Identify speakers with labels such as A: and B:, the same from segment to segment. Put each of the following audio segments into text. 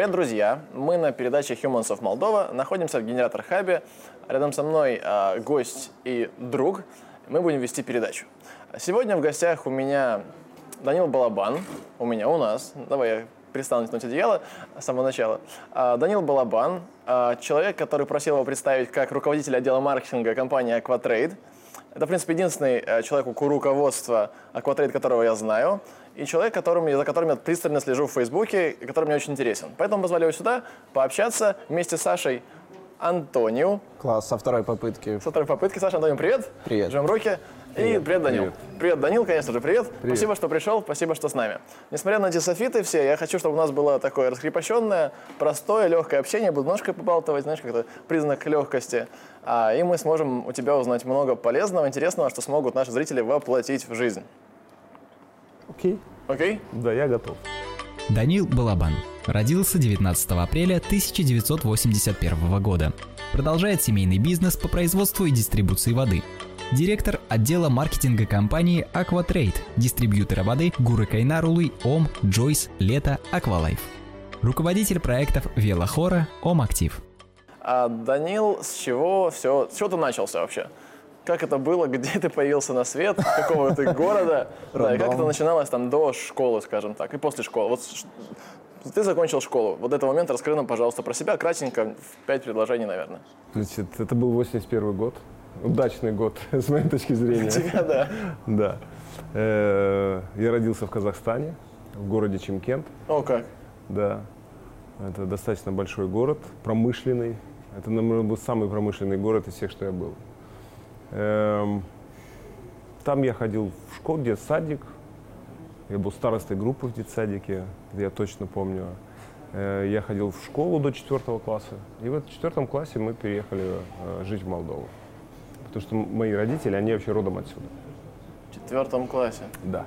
A: Привет, друзья! Мы на передаче Humans of Moldova. Находимся в Генератор Хабе. Рядом со мной э, гость и друг. Мы будем вести передачу. Сегодня в гостях у меня Данил Балабан. У меня, у нас. Давай я перестану тянуть одеяло с самого начала. А, Данил Балабан, а, человек, который просил его представить как руководитель отдела маркетинга компании Aquatrade. Это, в принципе, единственный э, человек у руководства Aquatrade, которого я знаю и человек, которым, за которым я пристально слежу в Фейсбуке, и который мне очень интересен. Поэтому позвали его сюда пообщаться вместе с Сашей Антониу.
B: Класс, со второй попытки.
A: Со второй попытки. Саша, Антониу, привет.
B: Привет.
A: Жмем руки. Привет. И привет, Данил. Привет. привет, Данил, конечно же, привет.
B: привет.
A: Спасибо, что пришел, спасибо, что с нами. Несмотря на эти софиты все, я хочу, чтобы у нас было такое раскрепощенное, простое, легкое общение. Буду ножкой побалтывать, знаешь, как-то признак легкости. А, и мы сможем у тебя узнать много полезного, интересного, что смогут наши зрители воплотить в жизнь.
B: Окей.
A: Окей?
B: Да, я готов.
C: Данил Балабан. Родился 19 апреля 1981 года. Продолжает семейный бизнес по производству и дистрибуции воды. Директор отдела маркетинга компании Aquatrade, дистрибьютора воды Гуры Кайнарулы, Ом, Джойс, Лето, Аквалайф. Руководитель проектов Велохора, Ом Актив.
A: А Данил, с чего все, с чего ты начался вообще? Как это было, где ты появился на свет, какого ты города, да, и как это начиналось там до школы, скажем так, и после школы. Вот ты закончил школу. Вот этот момент расскажи нам, пожалуйста, про себя, кратенько, в пять предложений, наверное.
B: Значит, это был 81 год. Удачный год, с моей точки зрения.
A: Тебя, да.
B: Да. Э, я родился в Казахстане, в городе Чимкент.
A: О, как?
B: Да. Это достаточно большой город, промышленный. Это, наверное, был самый промышленный город из всех, что я был. Эм, там я ходил в школу, детсадик. Я был старостой группы в детсадике, я точно помню. Э, я ходил в школу до четвертого класса. И вот в четвертом классе мы переехали э, жить в Молдову. Потому что мои родители, они вообще родом отсюда.
A: В четвертом классе?
B: Да.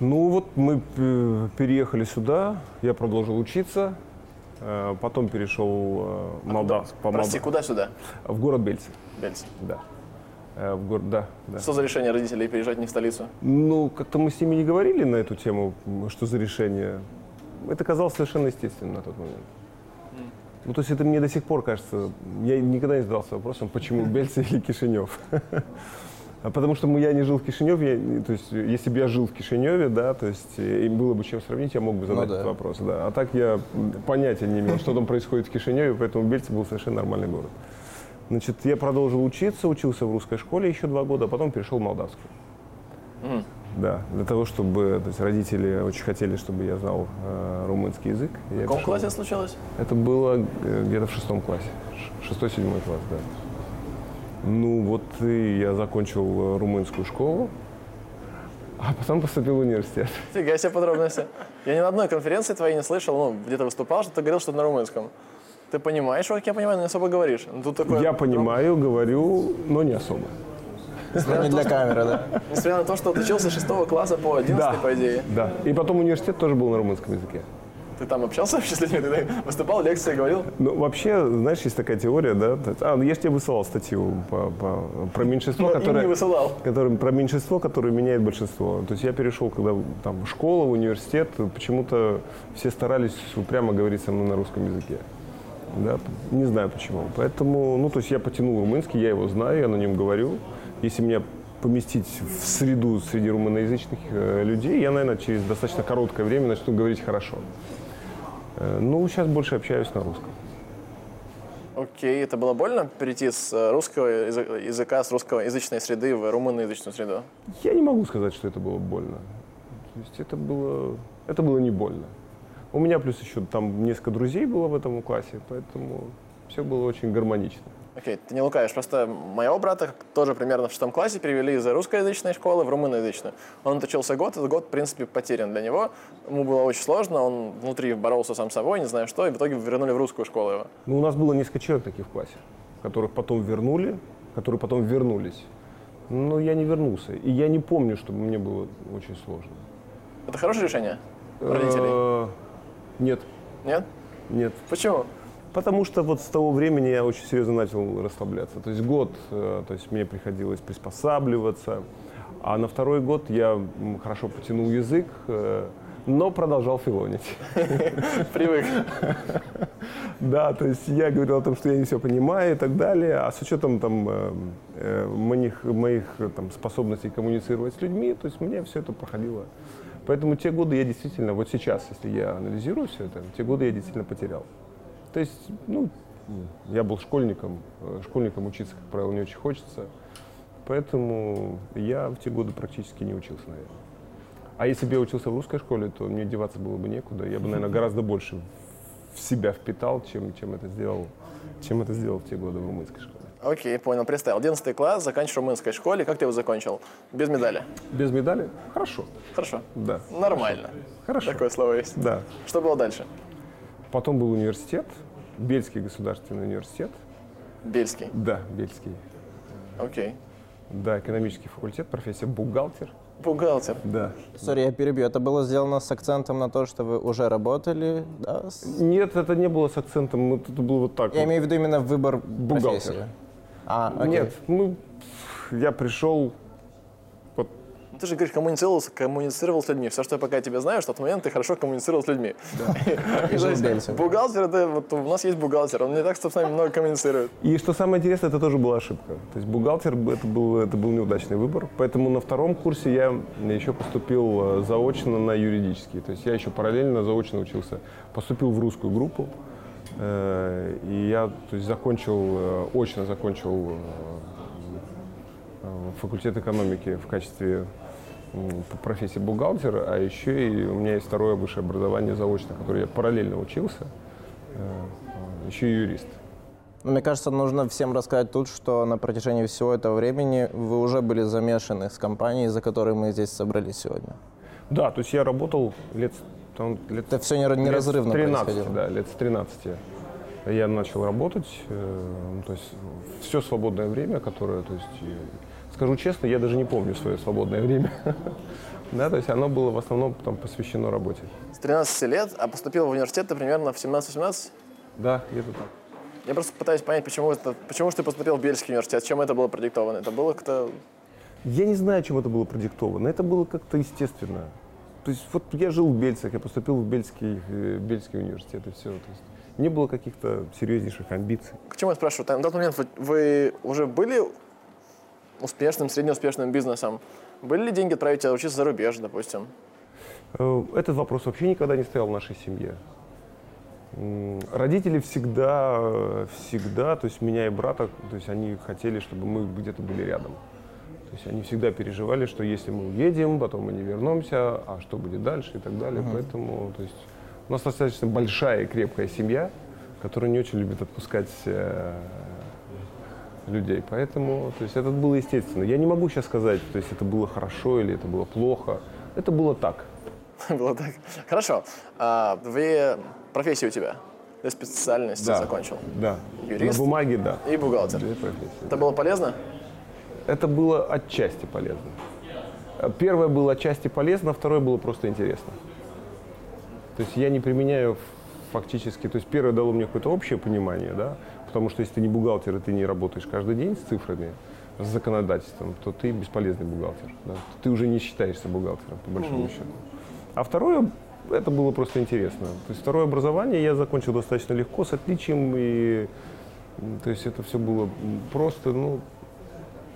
B: Ну вот мы переехали сюда, я продолжил учиться, э, потом перешел
A: а Молдав, по Прости, куда сюда?
B: В город Бельцы.
A: Бельцы.
B: Да. Э, в город, да, да.
A: Что за решение родителей переезжать не в столицу?
B: Ну, как-то мы с ними не говорили на эту тему, что за решение. Это казалось совершенно естественным на тот момент. Ну, то есть это мне до сих пор кажется, я никогда не задался вопросом, почему Бельцы или Кишинев. А потому что я не жил в Кишиневе, я, то есть если бы я жил в Кишиневе, да, то есть им было бы чем сравнить, я мог бы задать ну, да. этот вопрос, да. А так я понятия не имел, что там происходит в Кишиневе, поэтому Бельцы был совершенно нормальный город. Значит, я продолжил учиться, учился в русской школе еще два года, а потом перешел в молдавскую. Mm. Да, для того, чтобы то есть родители очень хотели, чтобы я знал э, румынский язык.
A: В каком пришел. классе случилось?
B: Это было э, где-то в шестом классе, шестой-седьмой класс, да. Ну вот и я закончил э, румынскую школу, а потом поступил в университет.
A: Фига себе подробности. Я ни на одной конференции твоей не слышал, ну, где-то выступал, что ты говорил что-то на румынском. Ты понимаешь, как я понимаю, но не особо говоришь.
B: Ну, тут такое... Я понимаю, говорю, но не особо.
A: Не для камеры, да? Несмотря на то, что отучился с 6 класса по 11, да, по идее.
B: Да. И потом университет тоже был на румынском языке.
A: Ты там общался вообще с людьми? Ты выступал, лекции говорил?
B: Ну, вообще, знаешь, есть такая теория, да? А, ну я же тебе высылал статью по, по, про меньшинство,
A: Но которое... не высылал.
B: Которое, про меньшинство, которое меняет большинство. То есть я перешел, когда там в школу, в университет, почему-то все старались прямо говорить со мной на русском языке. Да? Не знаю почему. Поэтому, ну, то есть я потянул румынский, я его знаю, я на нем говорю. Если меня поместить в среду среди румыноязычных э, людей, я, наверное, через достаточно короткое время начну говорить хорошо. Э, ну, сейчас больше общаюсь на русском.
A: Окей, это было больно перейти с э, русского языка, с русскоязычной среды в румыноязычную среду?
B: Я не могу сказать, что это было больно. То есть это было, это было не больно. У меня плюс еще там несколько друзей было в этом классе, поэтому все было очень гармонично.
A: Окей, okay, ты не лукаешь. Просто моего брата тоже примерно в шестом классе перевели из русскоязычной школы в румыноязычную. Он отучился год, этот год, в принципе, потерян для него. Ему было очень сложно, он внутри боролся сам с собой, не знаю что, и в итоге вернули в русскую школу его.
B: Ну, у нас было несколько человек таких в классе, которых потом вернули, которые потом вернулись. Но я не вернулся. И я не помню, чтобы мне было очень сложно.
A: Это хорошее решение родителей? Э,
B: нет.
A: Нет?
B: Нет.
A: Почему?
B: Потому что вот с того времени я очень серьезно начал расслабляться. То есть год, э, то есть мне приходилось приспосабливаться. А на второй год я хорошо потянул язык, э, но продолжал филонить.
A: Привык.
B: Да, то есть я говорил о том, что я не все понимаю и так далее, а с учетом там э, моих, моих там, способностей коммуницировать с людьми, то есть мне все это проходило. Поэтому те годы я действительно, вот сейчас, если я анализирую все это, те годы я действительно потерял. То есть, ну, я был школьником, э, школьникам учиться, как правило, не очень хочется, поэтому я в те годы практически не учился, наверное. А если бы я учился в русской школе, то мне деваться было бы некуда. Я бы, наверное, гораздо больше в себя впитал, чем, чем, это сделал, чем это сделал в те годы в румынской школе.
A: Окей, понял, представил. 11 класс, заканчиваешь в румынской школе. Как ты его закончил? Без медали?
B: Без медали? Хорошо.
A: Хорошо.
B: Да.
A: Нормально.
B: Хорошо.
A: Такое слово есть.
B: Да.
A: Что было дальше?
B: Потом был университет, Бельский государственный университет.
A: Бельский.
B: Да, Бельский.
A: Окей.
B: Да, экономический факультет, профессия бухгалтер.
A: Бухгалтер.
B: Да.
D: Сори, я перебью. Это было сделано с акцентом на то, что вы уже работали, да? с-
B: Нет, это не было с акцентом, это было вот так.
D: Я
B: вот.
D: имею в виду именно выбор
B: Бухгалтер.
D: профессии. А, окей.
B: Нет, ну, я пришел,
A: Ты же говоришь, коммуницировал, коммуницировал с людьми. Все, что я пока тебя знаю, что в тот момент ты хорошо коммуницировал с людьми. Бухгалтер, это вот у нас есть бухгалтер, он не так, что с нами много коммуницирует.
B: И что самое интересное, это тоже была ошибка. То есть бухгалтер это был, это был неудачный выбор. Поэтому на втором курсе я еще поступил э, заочно на юридический. То есть я еще параллельно заочно учился. Поступил в русскую группу. э, И я то есть, закончил, э, очно закончил факультет экономики в качестве по профессии бухгалтер, а еще и у меня есть второе высшее образование заочно, которое я параллельно учился, э, еще и юрист.
D: Но мне кажется, нужно всем рассказать тут, что на протяжении всего этого времени вы уже были замешаны с компанией, за которой мы здесь собрались сегодня.
B: Да, то есть я работал лет, там, лет,
D: Это все не,
B: лет с
D: неразрывно
B: 13,
D: происходило.
B: да, лет с 13 я начал работать, э, ну, то есть все свободное время, которое, то есть, скажу честно, я даже не помню свое свободное время, да, то есть оно было в основном там посвящено работе.
A: С 13 лет, а поступил в университет ты примерно в 17-18?
B: Да, где-то так.
A: Я просто пытаюсь понять, почему, это, почему же ты поступил в Бельский университет, чем это было продиктовано? Это было как-то...
B: Я не знаю, чем это было продиктовано. Это было как-то естественно. То есть вот я жил в Бельцах, я поступил в Бельский, э, Бельский университет и все. То есть не было каких-то серьезнейших амбиций.
A: К чему я спрашиваю? Там, На тот момент вы, вы уже были успешным, среднеуспешным бизнесом? Были ли деньги отправить тебя учиться за рубеж, допустим?
B: Э, Этот вопрос вообще никогда не стоял в нашей семье. Родители всегда, э, всегда, то есть меня и брата, то есть они хотели, чтобы мы где-то были рядом. То есть они всегда переживали, что если мы уедем, потом мы не вернемся, а что будет дальше и так далее. Поэтому, то есть у нас достаточно большая и крепкая семья, которая не очень любит отпускать э, людей. Поэтому, то есть это было естественно. Я не могу сейчас сказать, то есть это было хорошо или это было плохо. Это было так.
A: Было так. Хорошо. А, две профессии у тебя? Две специальности
B: Да.
A: закончил?
B: Да.
A: Юрист?
B: На бумаге, да.
A: И бухгалтер.
B: Две профессии.
A: Это было полезно?
B: Это было отчасти полезно. Первое было отчасти полезно, второе было просто интересно. То есть я не применяю фактически, то есть первое дало мне какое-то общее понимание, да, потому что если ты не бухгалтер и ты не работаешь каждый день с цифрами, с законодательством, то ты бесполезный бухгалтер. да. Ты уже не считаешься бухгалтером, по большому счету. А второе, это было просто интересно. То есть второе образование я закончил достаточно легко, с отличием, и то есть это все было просто, ну,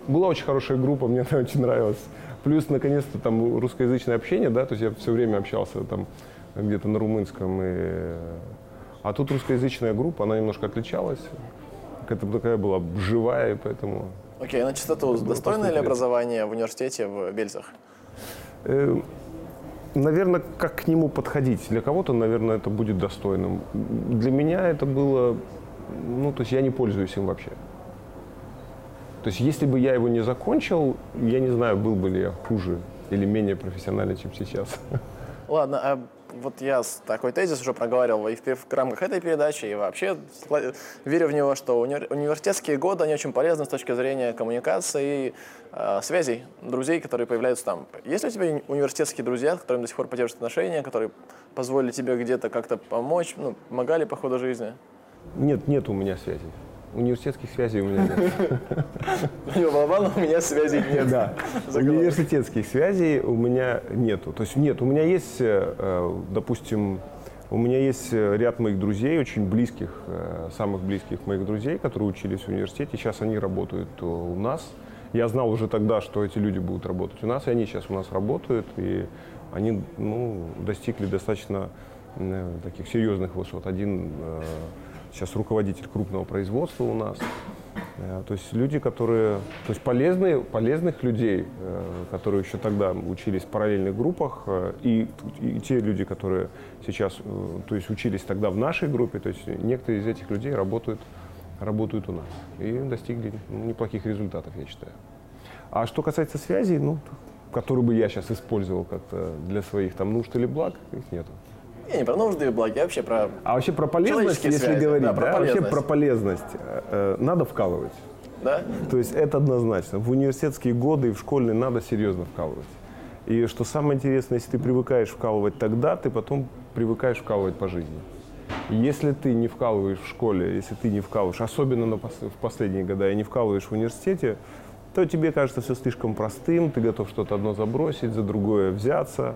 B: была очень хорошая группа, мне это очень нравилось. Плюс, наконец-то, там русскоязычное общение, да, то есть я все время общался там где-то на румынском. И... А тут русскоязычная группа, она немножко отличалась. Это такая была живая, и поэтому...
A: Окей, на чистоту.
B: просто
A: ли образование в университете в Бельцах?
B: Э, Наверное, как к нему подходить? Для кого-то, наверное, это будет достойным. Для меня это было... Ну, то есть я не пользуюсь им вообще. То есть если бы я его не закончил, я не знаю, был бы ли я хуже или менее профессиональный, чем сейчас.
A: Ладно, а вот я такой тезис уже проговаривал и в, в рамках этой передачи, и вообще верю в него, что уни- университетские годы, они очень полезны с точки зрения коммуникации и э, связей, друзей, которые появляются там. Есть ли у тебя уни- университетские друзья, с которыми до сих пор поддерживаешь отношения, которые позволили тебе где-то как-то помочь, ну, помогали по ходу жизни?
B: Нет, нет у меня связей. Университетских связей у меня нет.
A: У него балабан, у меня связей нет.
B: Да, университетских связей у меня нету. То есть нет, у меня есть, э, э, допустим, у меня есть э, ряд моих друзей, очень близких, самых близких моих друзей, которые учились в университете. Сейчас они работают у нас. Я знал уже тогда, что эти люди будут работать у нас, и они сейчас у нас работают, и они ну, достигли достаточно таких серьезных высот. Один сейчас руководитель крупного производства у нас. Э, То есть люди, которые, то есть полезные, полезных людей, э, которые еще тогда учились в параллельных группах, э, и, и те люди, которые сейчас, то есть учились тогда в нашей группе, то есть некоторые из этих людей работают, работают у нас и достигли неплохих результатов, я считаю. А что касается связей, ну, которые бы я сейчас использовал как-то для своих там нужд или благ, их нету.
A: Я не про нужды и благи, а вообще про...
B: А вообще про полезность, если
A: связи,
B: говорить,
A: да, про
B: да, вообще
A: полезность.
B: про полезность, э, э, надо вкалывать.
A: Да?
B: То есть это однозначно. В университетские годы и в школьные надо серьезно вкалывать. И что самое интересное, если ты привыкаешь вкалывать тогда, ты потом привыкаешь вкалывать по жизни. Если ты не вкалываешь в школе, если ты не вкалываешь, особенно на пос- в последние годы, и не вкалываешь в университете, то тебе кажется все слишком простым, ты готов что-то одно забросить, за другое взяться.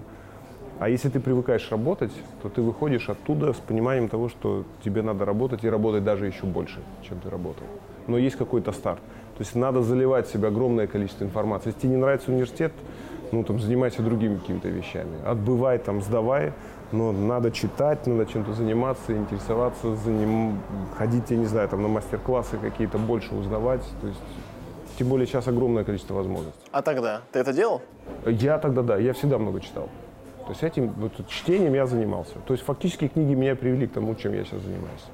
B: А если ты привыкаешь работать, то ты выходишь оттуда с пониманием того, что тебе надо работать и работать даже еще больше, чем ты работал. Но есть какой-то старт. То есть надо заливать в себя огромное количество информации. Если тебе не нравится университет, ну там занимайся другими какими-то вещами. Отбывай, там, сдавай, но надо читать, надо чем-то заниматься, интересоваться, заним... ходить, я не знаю, там на мастер-классы какие-то, больше узнавать. То есть, тем более сейчас огромное количество возможностей.
A: А тогда? Ты это делал?
B: Я тогда, да, я всегда много читал. То есть этим вот, чтением я занимался. То есть фактически книги меня привели к тому, чем я сейчас занимаюсь.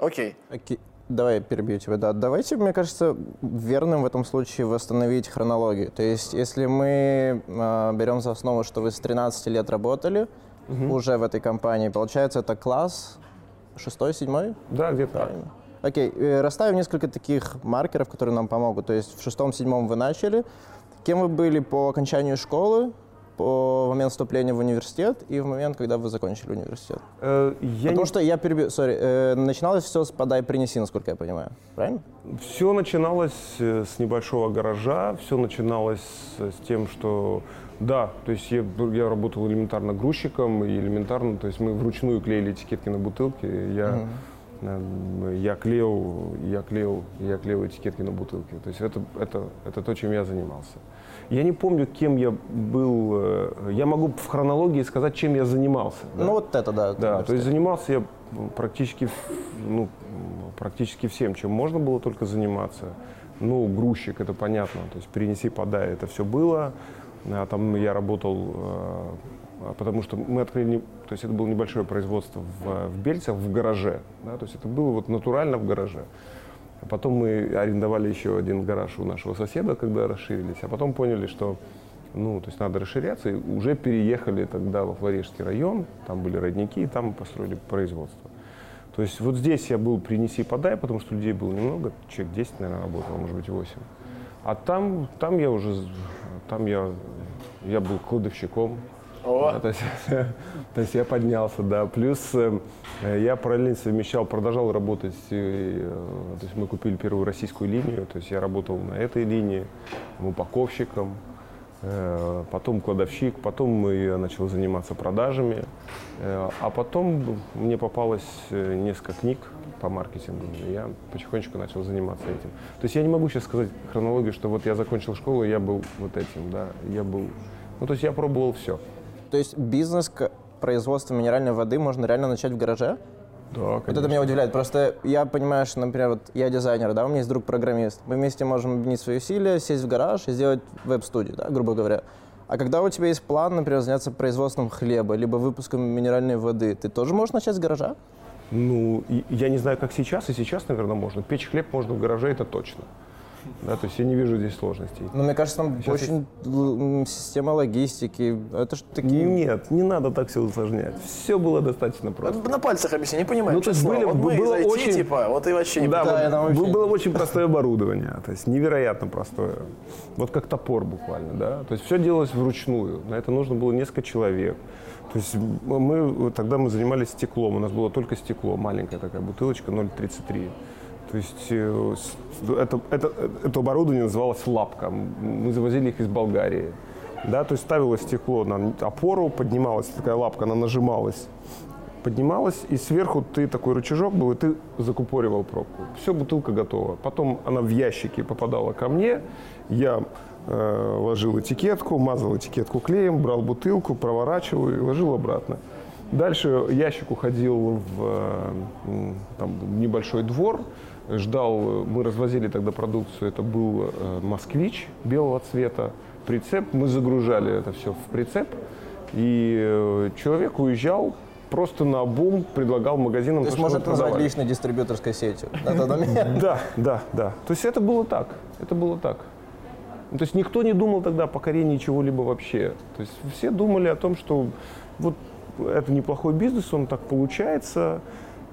A: Окей.
D: Окей. Давай я перебью тебя. Да, давайте, мне кажется, верным в этом случае восстановить хронологию. То есть, если мы э, берем за основу, что вы с 13 лет работали уже в этой компании, получается, это класс шестой, седьмой?
B: Да, где-то так.
D: Правильно. Окей, э, расставим несколько таких маркеров, которые нам помогут. То есть в шестом-седьмом вы начали. Кем вы были по окончанию школы, по момент вступления в университет и в момент, когда вы закончили университет?
B: Э, я
D: Потому
B: не-
D: что я перебью, сори, э, начиналось все с «подай, принеси», насколько я понимаю. Правильно?
B: Все начиналось э, с небольшого гаража, все начиналось с с тем, что да, то есть я, я работал элементарно грузчиком и элементарно, то есть мы вручную клеили этикетки на бутылки. Я, э, я клеил, я клеил, я клеил этикетки на бутылки. То есть это, это, это то, чем я занимался. Я не помню, кем я был. э, Я могу в хронологии сказать, чем я занимался. да.
D: Ну вот это, да.
B: Да, то есть занимался я практически, ну, практически всем, чем можно было только заниматься. Ну, грузчик, это понятно, то есть перенеси, подай, это все было. А там я работал, э, потому что мы открыли, то есть это было небольшое производство в, в Бельцах, в гараже, да, то есть это было вот натурально в гараже. А потом мы арендовали еще один гараж у нашего соседа, когда расширились, а потом поняли, что ну, то есть надо расширяться, и уже переехали тогда во Флорешский район, там были родники, и там построили производство. То есть вот здесь я был принеси подай, потому что людей было немного, человек 10, наверное, работало, может быть, 8. А там, там я уже, там я, я был кладовщиком. То, есть, то есть я поднялся, да. Плюс э, я параллельно совмещал, продолжал работать. э, то есть мы купили первую российскую линию, то есть я работал на этой линии упаковщиком, э, потом кладовщик, потом я начал заниматься продажами, э, а потом мне попалось э, несколько книг по маркетингу, я потихонечку начал заниматься этим. То есть я не могу сейчас сказать хронологию, что вот я закончил школу, я был вот этим, да, я был, ну то есть я пробовал все.
D: То есть бизнес производства минеральной воды можно реально начать в гараже?
B: Да,
D: Вот это меня удивляет. Просто я понимаю, что, например, вот я дизайнер, да, у меня есть друг программист. Мы вместе можем объединить свои усилия, сесть в гараж и сделать веб-студию, да, грубо говоря. А когда у тебя есть план, например, заняться производством хлеба, либо выпуском минеральной воды, ты тоже можешь начать с гаража?
B: Ну, я не знаю, как сейчас, и сейчас, наверное, можно. Печь хлеб можно в гараже, это точно. Да, то есть я не вижу здесь сложностей.
D: Но мне кажется, там
B: Сейчас
D: очень м, система логистики. Это же такие...
B: Нет, не надо так все усложнять. Все было достаточно просто.
A: На пальцах объясни, не понимаю.
B: Ну, то есть были-
A: вот мы
B: было
A: IT,
B: очень-
A: типа, вот и вообще не
B: Да,
D: Да,
B: был-
D: вообще-
B: было очень простое оборудование, то есть невероятно простое. Вот как топор буквально, да. То есть все делалось вручную. На это нужно было несколько человек. То есть мы тогда мы занимались стеклом. У нас было только стекло, маленькая такая бутылочка 0,33. То есть э, это, это, это оборудование называлось лапка. Мы завозили их из Болгарии. Да, то есть ставилось стекло на опору, поднималась такая лапка, она нажималась, поднималась, и сверху ты такой рычажок был, и ты закупоривал пробку. Все, бутылка готова. Потом она в ящики попадала ко мне, я э, ложил этикетку, мазал этикетку клеем, брал бутылку, проворачивал и ложил обратно. Дальше ящик уходил в э, там, небольшой двор, ждал, мы развозили тогда продукцию, это был э, москвич белого цвета, прицеп, мы загружали это все в прицеп, и э, человек уезжал просто на обум, предлагал магазинам,
D: То есть
B: то,
D: можно это назвать личной дистрибьюторской сетью на тот момент.
B: Да, да, да. То есть это было так. Это было так. То есть никто не думал тогда о покорении чего-либо вообще. То есть все думали о том, что вот это неплохой бизнес, он так получается.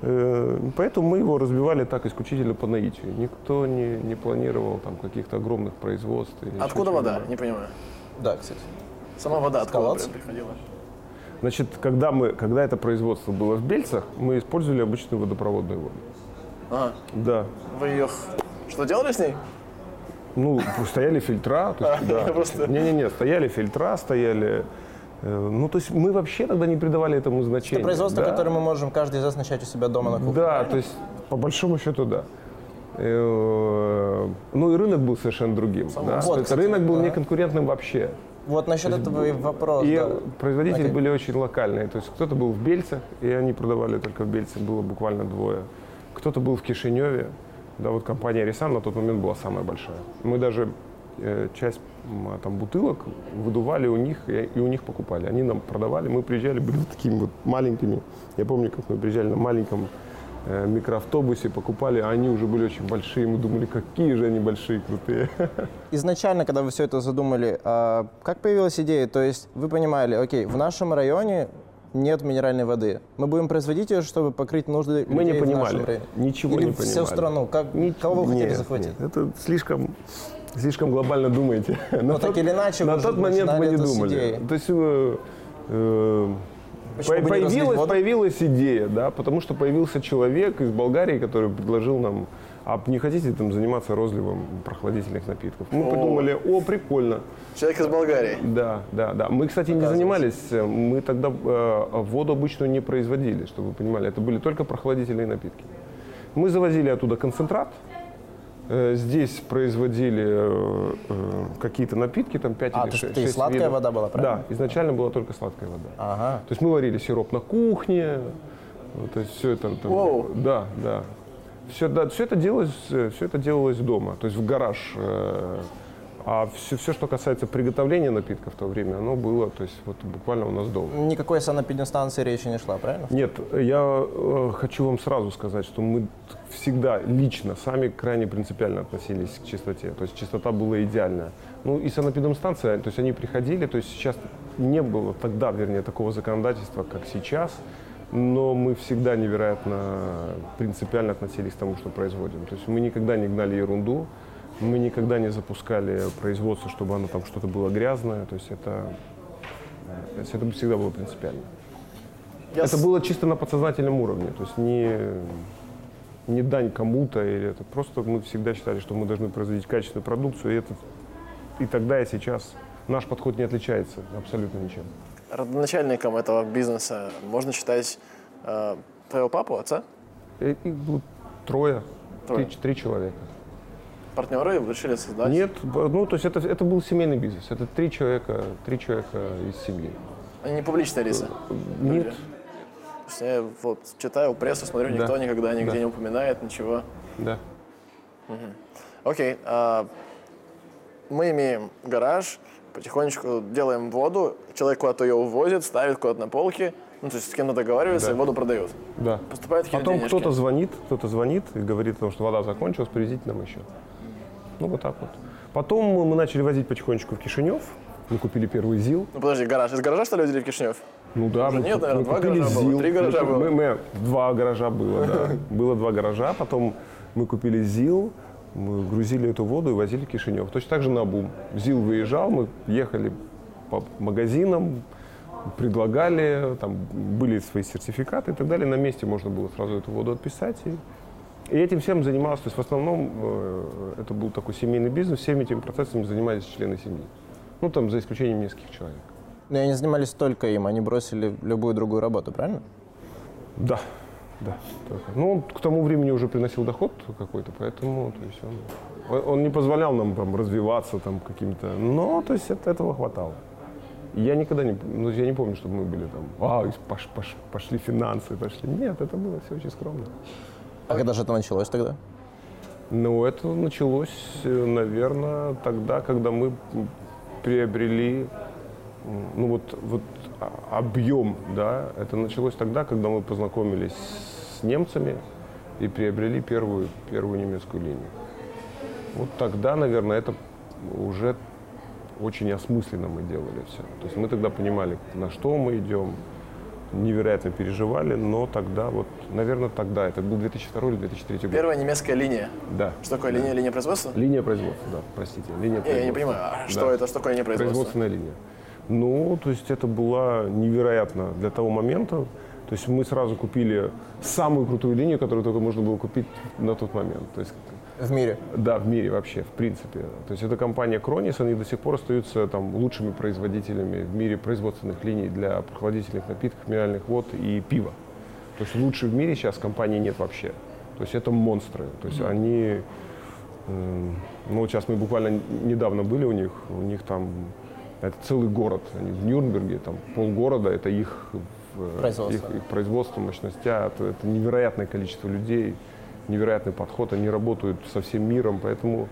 B: Э, Поэтому мы его развивали так исключительно по наитию. Никто не, не планировал там каких-то огромных производств.
A: Откуда вода? Не понимаю.
D: Да, кстати.
A: Сама вода откуда приходила?
B: Значит, когда, мы, когда это производство было в Бельцах, мы использовали обычную водопроводную воду.
A: А,
B: Да.
A: вы ее... Что делали с ней?
B: Ну, стояли фильтра, Не-не-не, стояли фильтра, стояли... э, Ну, то есть мы вообще тогда не придавали этому значения.
D: Это производство,
B: да.
D: которое мы можем каждый из нас начать у себя дома на кухне.
B: Да, то есть по большому счету, да. Э, Ну и рынок был совершенно другим. да.
D: Вот,
B: есть
D: кстати,
B: рынок был
D: да.
B: неконкурентным вообще.
D: Вот насчет этого и вопрос.
B: И
D: да.
B: производители
D: Окей.
B: были очень локальные. То есть кто-то был в Бельцах, и они продавали только в Бельце, было буквально двое. Кто-то был в Кишиневе. Да, вот компания Рисан на тот момент была самая большая. Мы даже э, часть там, бутылок выдували у них и, у них покупали. Они нам продавали, мы приезжали, были такими вот маленькими. Я помню, как мы приезжали на маленьком э, микроавтобусе, покупали, а они уже были очень большие. Мы думали, какие же они большие, крутые.
D: Изначально, когда вы все это задумали, а, как появилась идея? То есть вы понимали, окей, в нашем районе нет минеральной воды. Мы будем производить ее, чтобы покрыть нужды
B: Мы не
D: людей в нашем
B: понимали,
D: районе.
B: ничего
D: Или
B: не
D: всю
B: понимали.
D: страну. Как,
B: Ни-
D: кого вы хотели
B: нет,
D: захватить?
B: нет, это слишком, слишком глобально думаете. На
D: Ну, так или иначе,
B: на тот момент мы не думали.
D: идеи.
B: То есть э, э,
D: Почему
B: появилась, появилась идея, да, потому что появился человек из Болгарии, который предложил нам, а не хотите там заниматься розливом прохладительных напитков? Мы подумали, о, прикольно.
A: Человек из Болгарии.
B: Да, да, да. Мы, кстати, не занимались, э, мы тогда э, воду обычную не производили, чтобы вы понимали. Это были только прохладительные напитки. Мы завозили оттуда концентрат, здесь производили э, э, какие-то напитки, там 5
D: А,
B: или
D: то есть
B: 6,
D: это и сладкая вода была, правильно?
B: Да, изначально была только сладкая вода.
D: Ага.
B: То есть мы варили сироп на кухне, то есть все это, там,
A: Воу.
B: да, да. Все, да, все это делалось, все это делалось дома, то есть в гараж. э, а все, все, что касается приготовления напитка в то время, оно было, то есть вот буквально у нас дома.
D: Никакой санэпидстанции речи не шла, правильно?
B: Нет, я э, хочу вам сразу сказать, что мы всегда лично сами крайне принципиально относились к чистоте. То есть чистота была идеальная. Ну и санэпидемстанция, то есть они приходили, то есть сейчас не было тогда, вернее, такого законодательства, как сейчас, но мы всегда невероятно принципиально относились к тому, что производим. То есть мы никогда не гнали ерунду, мы никогда не запускали производство, чтобы оно там что-то было грязное. То есть это, э, то есть это всегда было принципиально.
A: Я
B: Это
A: с-
B: было чисто на подсознательном уровне, то есть не, не дань кому-то, или это просто мы всегда считали, что мы должны производить качественную продукцию, и, это, и тогда и сейчас наш подход не отличается абсолютно ничем.
A: Родоначальником этого бизнеса можно считать э, твоего папу, отца?
B: И, и было трое,
A: Трое.
B: Три, три человека.
A: Партнеры решили создать?
B: Нет, ну то есть это, это был семейный бизнес, это три человека, три человека из семьи.
A: Они не публичные лица?
B: Нет,
A: То есть я вот читаю прессу, смотрю,
B: Да.
A: никто никогда нигде
B: Да.
A: не упоминает ничего.
B: да.
A: Окей. а, мы имеем гараж, потихонечку делаем воду, человек куда-то ее увозит, ставит куда-то на полки, ну, то есть с кем-то договаривается
B: Да.
A: и воду продают.
B: Да.
A: Поступают какие-то
B: Потом кто-то звонит, кто-то звонит и говорит о том, что вода закончилась, привезите нам еще. Ну, вот так вот. Потом мы начали возить потихонечку в Кишинев. Мы купили первый ЗИЛ.
A: Ну подожди, гараж. Из гаража что ли в Кишинев?
B: Ну да,
A: Уже
B: мы,
A: нет, наверное,
B: мы
A: два
B: купили
A: гаража было,
B: ЗИЛ.
A: три гаража
B: Мы-
A: было.
B: мы- мы- два гаража было, да. Было два гаража, потом мы купили ЗИЛ, мы грузили эту воду и возили в Кишинев. Точно так же на БУМ. ЗИЛ выезжал, мы ехали по магазинам, предлагали, там были свои сертификаты и так далее. На месте можно было сразу эту воду отписать и, И этим всем занимался, то есть в основном э, это был такой семейный бизнес, всеми этими процессами занимались члены семьи. Ну, там, за исключением нескольких человек.
D: Но они занимались только им, они бросили любую другую работу, правильно?
B: Да, да. Только. Ну, он к тому времени уже приносил доход какой-то, поэтому то есть он, он- не позволял нам там развиваться там каким-то, но то есть от этого хватало. Я никогда не, ну, я не помню, чтобы мы были там, а, пош- пош- пошли финансы, пошли. Нет, это было все очень скромно.
D: А когда же это началось тогда?
B: Ну, это началось, наверное, тогда, когда мы приобрели, ну вот, вот объем, да, это началось тогда, когда мы познакомились с немцами и приобрели первую, первую немецкую линию. Вот тогда, наверное, это уже очень осмысленно мы делали все. То есть мы тогда понимали, на что мы идем, невероятно переживали, но тогда вот, наверное, тогда, это был 2002 или 2003 год.
A: Первая немецкая линия.
B: Да.
A: Что такое линия? Линия производства?
B: Линия производства, да, простите. Линия
A: Не, я не
B: производства.
A: понимаю, а что
B: Да.
A: это, что такое линия производства?
B: Производственная линия. Ну, то есть это было невероятно для того момента. То есть мы сразу купили самую крутую линию, которую только можно было купить на тот момент. То есть,
D: В мире.
B: да, в мире вообще, в принципе. То есть это компания Кронис, они до сих пор остаются там лучшими производителями в мире производственных линий для прохладительных напитков, минеральных вод и пива. То есть лучше в мире сейчас компании нет вообще. То есть это монстры. То есть они М, Ну, сейчас мы буквально недавно были у них, у них там это целый город, они в Нюрнберге, там полгорода, это их, в-
D: Производство.
B: их, их производство, мощностя, это, это невероятное количество людей, невероятный подход, они работают со всем миром, поэтому,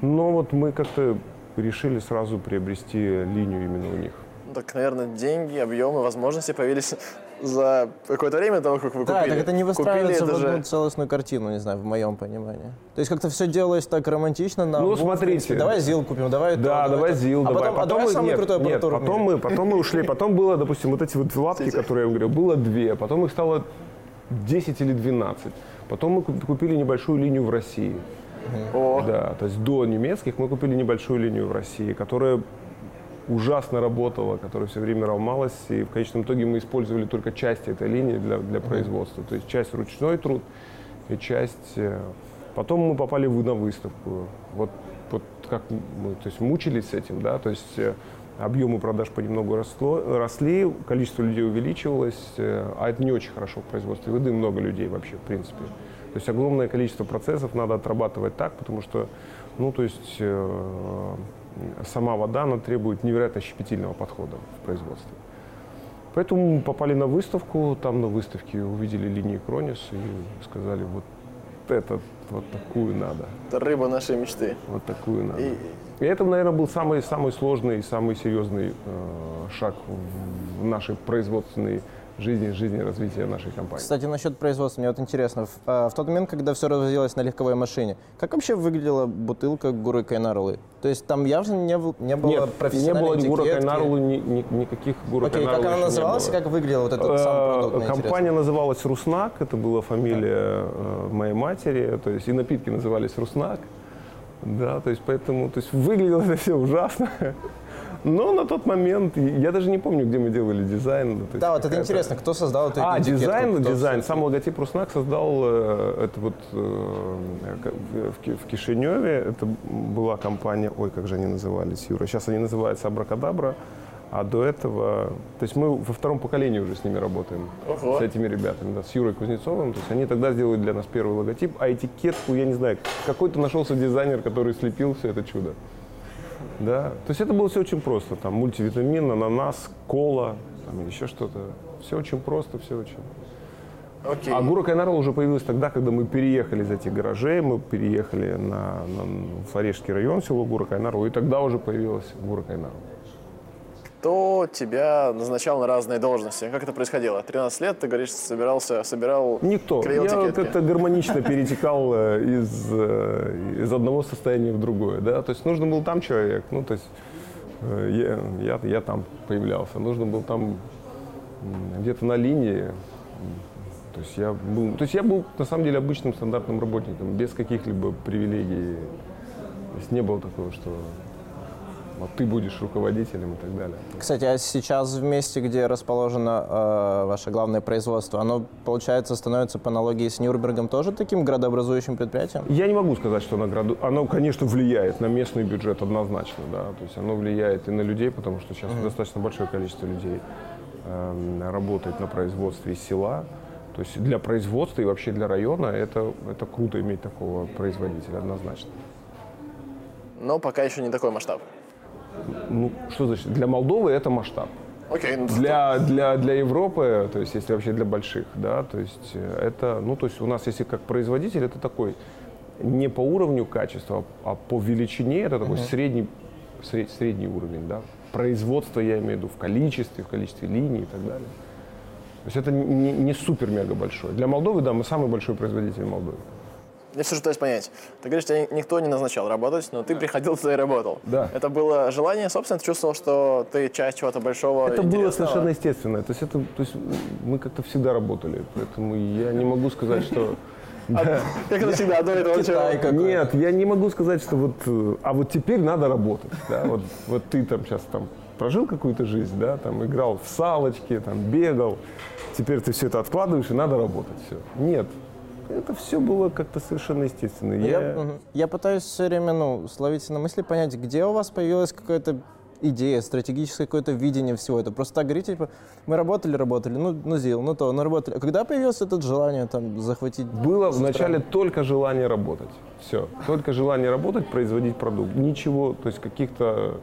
B: но вот мы как-то решили сразу приобрести линию именно у них.
A: Так, наверное, деньги, объемы, возможности появились за какое-то время того, как вы
D: Да,
A: купили.
D: так это не
A: Купили,
D: выстраивается
A: это
D: в одну
A: же-
D: целостную картину, не знаю, в моем понимании. То есть как-то все делалось так романтично. На
B: Ну, смотрите.
D: Давай ЗИЛ купим, давай то,
B: Да, давай
D: то.
B: ЗИЛ,
D: а
B: давай.
D: Потом, а давай
B: мы-
D: самый
B: нет,
D: крутой
B: нет,
D: аппаратуру
B: потом мы, потом мы ушли, потом было, допустим, вот эти вот лапки, которые я вам говорил, было две, потом их стало 10 или 12. Потом мы куп- купили небольшую линию в России.
A: О,
B: Да, то есть до немецких мы купили небольшую линию в России, которая ужасно работала, которая все время ломалась, и в конечном итоге мы использовали только часть этой линии для, для производства. То есть часть ручной труд и часть... э, Потом мы попали на выставку. Вот, вот как мы то есть, мучились с этим, да, то есть э, объемы продаж понемногу росло, росли, количество людей увеличивалось, э, а это не очень хорошо в производстве воды, много людей вообще, в принципе. То есть огромное количество процессов надо отрабатывать так, потому что, ну, то есть сама вода, она требует невероятно щепетильного подхода в производстве. Поэтому мы попали на выставку, там на выставке увидели линии Кронис и сказали, вот это, вот такую надо,
A: это рыба нашей мечты.
B: вот такую надо.
A: И
B: И это, наверное, был самый, самый сложный и самый серьезный э, шаг в, в нашей производственной жизни, жизни развития нашей компании.
D: Кстати, насчет производства, мне вот интересно, в, а, в тот момент, когда все развозилось на легковой машине, как вообще выглядела бутылка Гуры Кайнарлы? То есть там явно не, не было
B: Нет, не
D: профессиональной
B: было Гура
D: этикетки?
B: Кайнарлы, ни- ни- никаких Гура
D: Окей, как она
B: не
D: называлась и как выглядел вот этот сам
B: Э,
D: продукт?
B: Компания называлась Руснак, это была фамилия э, моей матери, то есть и напитки назывались Руснак. Да, то есть поэтому, то есть выглядело это все ужасно. Но на тот момент, я даже не помню, где мы делали дизайн.
D: Да, вот это интересно, кто создал эту
B: А,
D: этикетку,
B: дизайн, дизайн. Сам логотип Руснак создал э, это вот э, в Кишиневе. Это была компания, ой, как же они назывались, Юра. Сейчас они называются Абракадабра. А до этого, то есть мы во втором поколении уже с ними работаем,
A: Ого.
B: с этими ребятами, да, с Юрой Кузнецовым. То есть они тогда сделали для нас первый логотип, а этикетку, я не знаю, какой-то нашелся дизайнер, который слепил все это чудо. Да, то есть это было все очень просто. Там мультивитамин, ананас, кола, там еще что-то. Все очень просто, все очень.
A: окей.
B: А Гура Кайнарла уже появилась тогда, когда мы переехали из этих гаражей, мы переехали на, на Фарешский район, село Гура Кайнарла, и тогда уже появилась Гура Кайнарла.
A: Кто тебя назначал на разные должности? Как это происходило? 13 лет, ты говоришь, собирался, собирал...
B: Никто. Я как-то гармонично перетекал э, из, э, из одного состояния в другое. Да? То есть нужно был там человек, ну то есть э, я, я, я там появлялся, нужно был там где-то на линии. То есть я был, то есть я был на самом деле обычным стандартным работником, без каких-либо привилегий. То есть не было такого, что вот ты будешь руководителем и так далее.
D: Кстати, а сейчас в месте, где расположено э, ваше главное производство, оно, получается, становится по аналогии с Нюрнбергом тоже таким градообразующим предприятием?
B: Я не могу сказать, что оно, граду... оно, конечно, влияет на местный бюджет однозначно, да, то есть оно влияет и на людей, потому что сейчас mm-hmm. достаточно большое количество людей э, работает на производстве из села, то есть для производства и вообще для района это, это круто иметь такого производителя однозначно.
A: Но пока еще не такой масштаб.
B: Ну, что значит? Для Молдовы это масштаб.
A: Окей. ну,
B: Для, для, для Европы, то есть если вообще для больших, да, то есть э, это, ну, то есть у нас, если как производитель, это такой не по уровню качества, а по величине, это такой средний, сред- средний уровень, да. Производство, я имею в виду, в количестве, в количестве линий и так далее. То есть это не, не супер-мега большой. Для Молдовы, да, мы самый большой производитель Молдовы.
A: Я все же пытаюсь понять. Ты говоришь, тебя никто не назначал работать, но ты приходил туда и работал.
B: Да.
A: Это было желание, собственно, ты чувствовал, что ты часть чего-то большого
B: Это было совершенно естественно. То есть, это, то есть мы как-то всегда работали. Поэтому я не могу сказать, что...
A: А Как это всегда, этого
D: Китай
A: начала.
D: какой.
B: Нет, я не могу сказать, что вот, а вот теперь надо работать. Да? Вот, вот ты там сейчас там прожил какую-то жизнь, да, там играл в салочки, там бегал, теперь ты все это откладываешь и надо работать. Все. Нет, это все было как-то совершенно естественно.
D: Я,
B: Я,
D: я пытаюсь все время ну, словить на мысли, понять, где у вас появилась какая-то идея, стратегическое какое-то видение всего этого. Просто так говорите, типа, мы работали, работали, ну, ну ЗИЛ, ну то, ну работали. А когда появилось это желание там захватить?
B: Было вначале только желание работать. Все. Только желание работать, производить продукт. Ничего, то есть каких-то...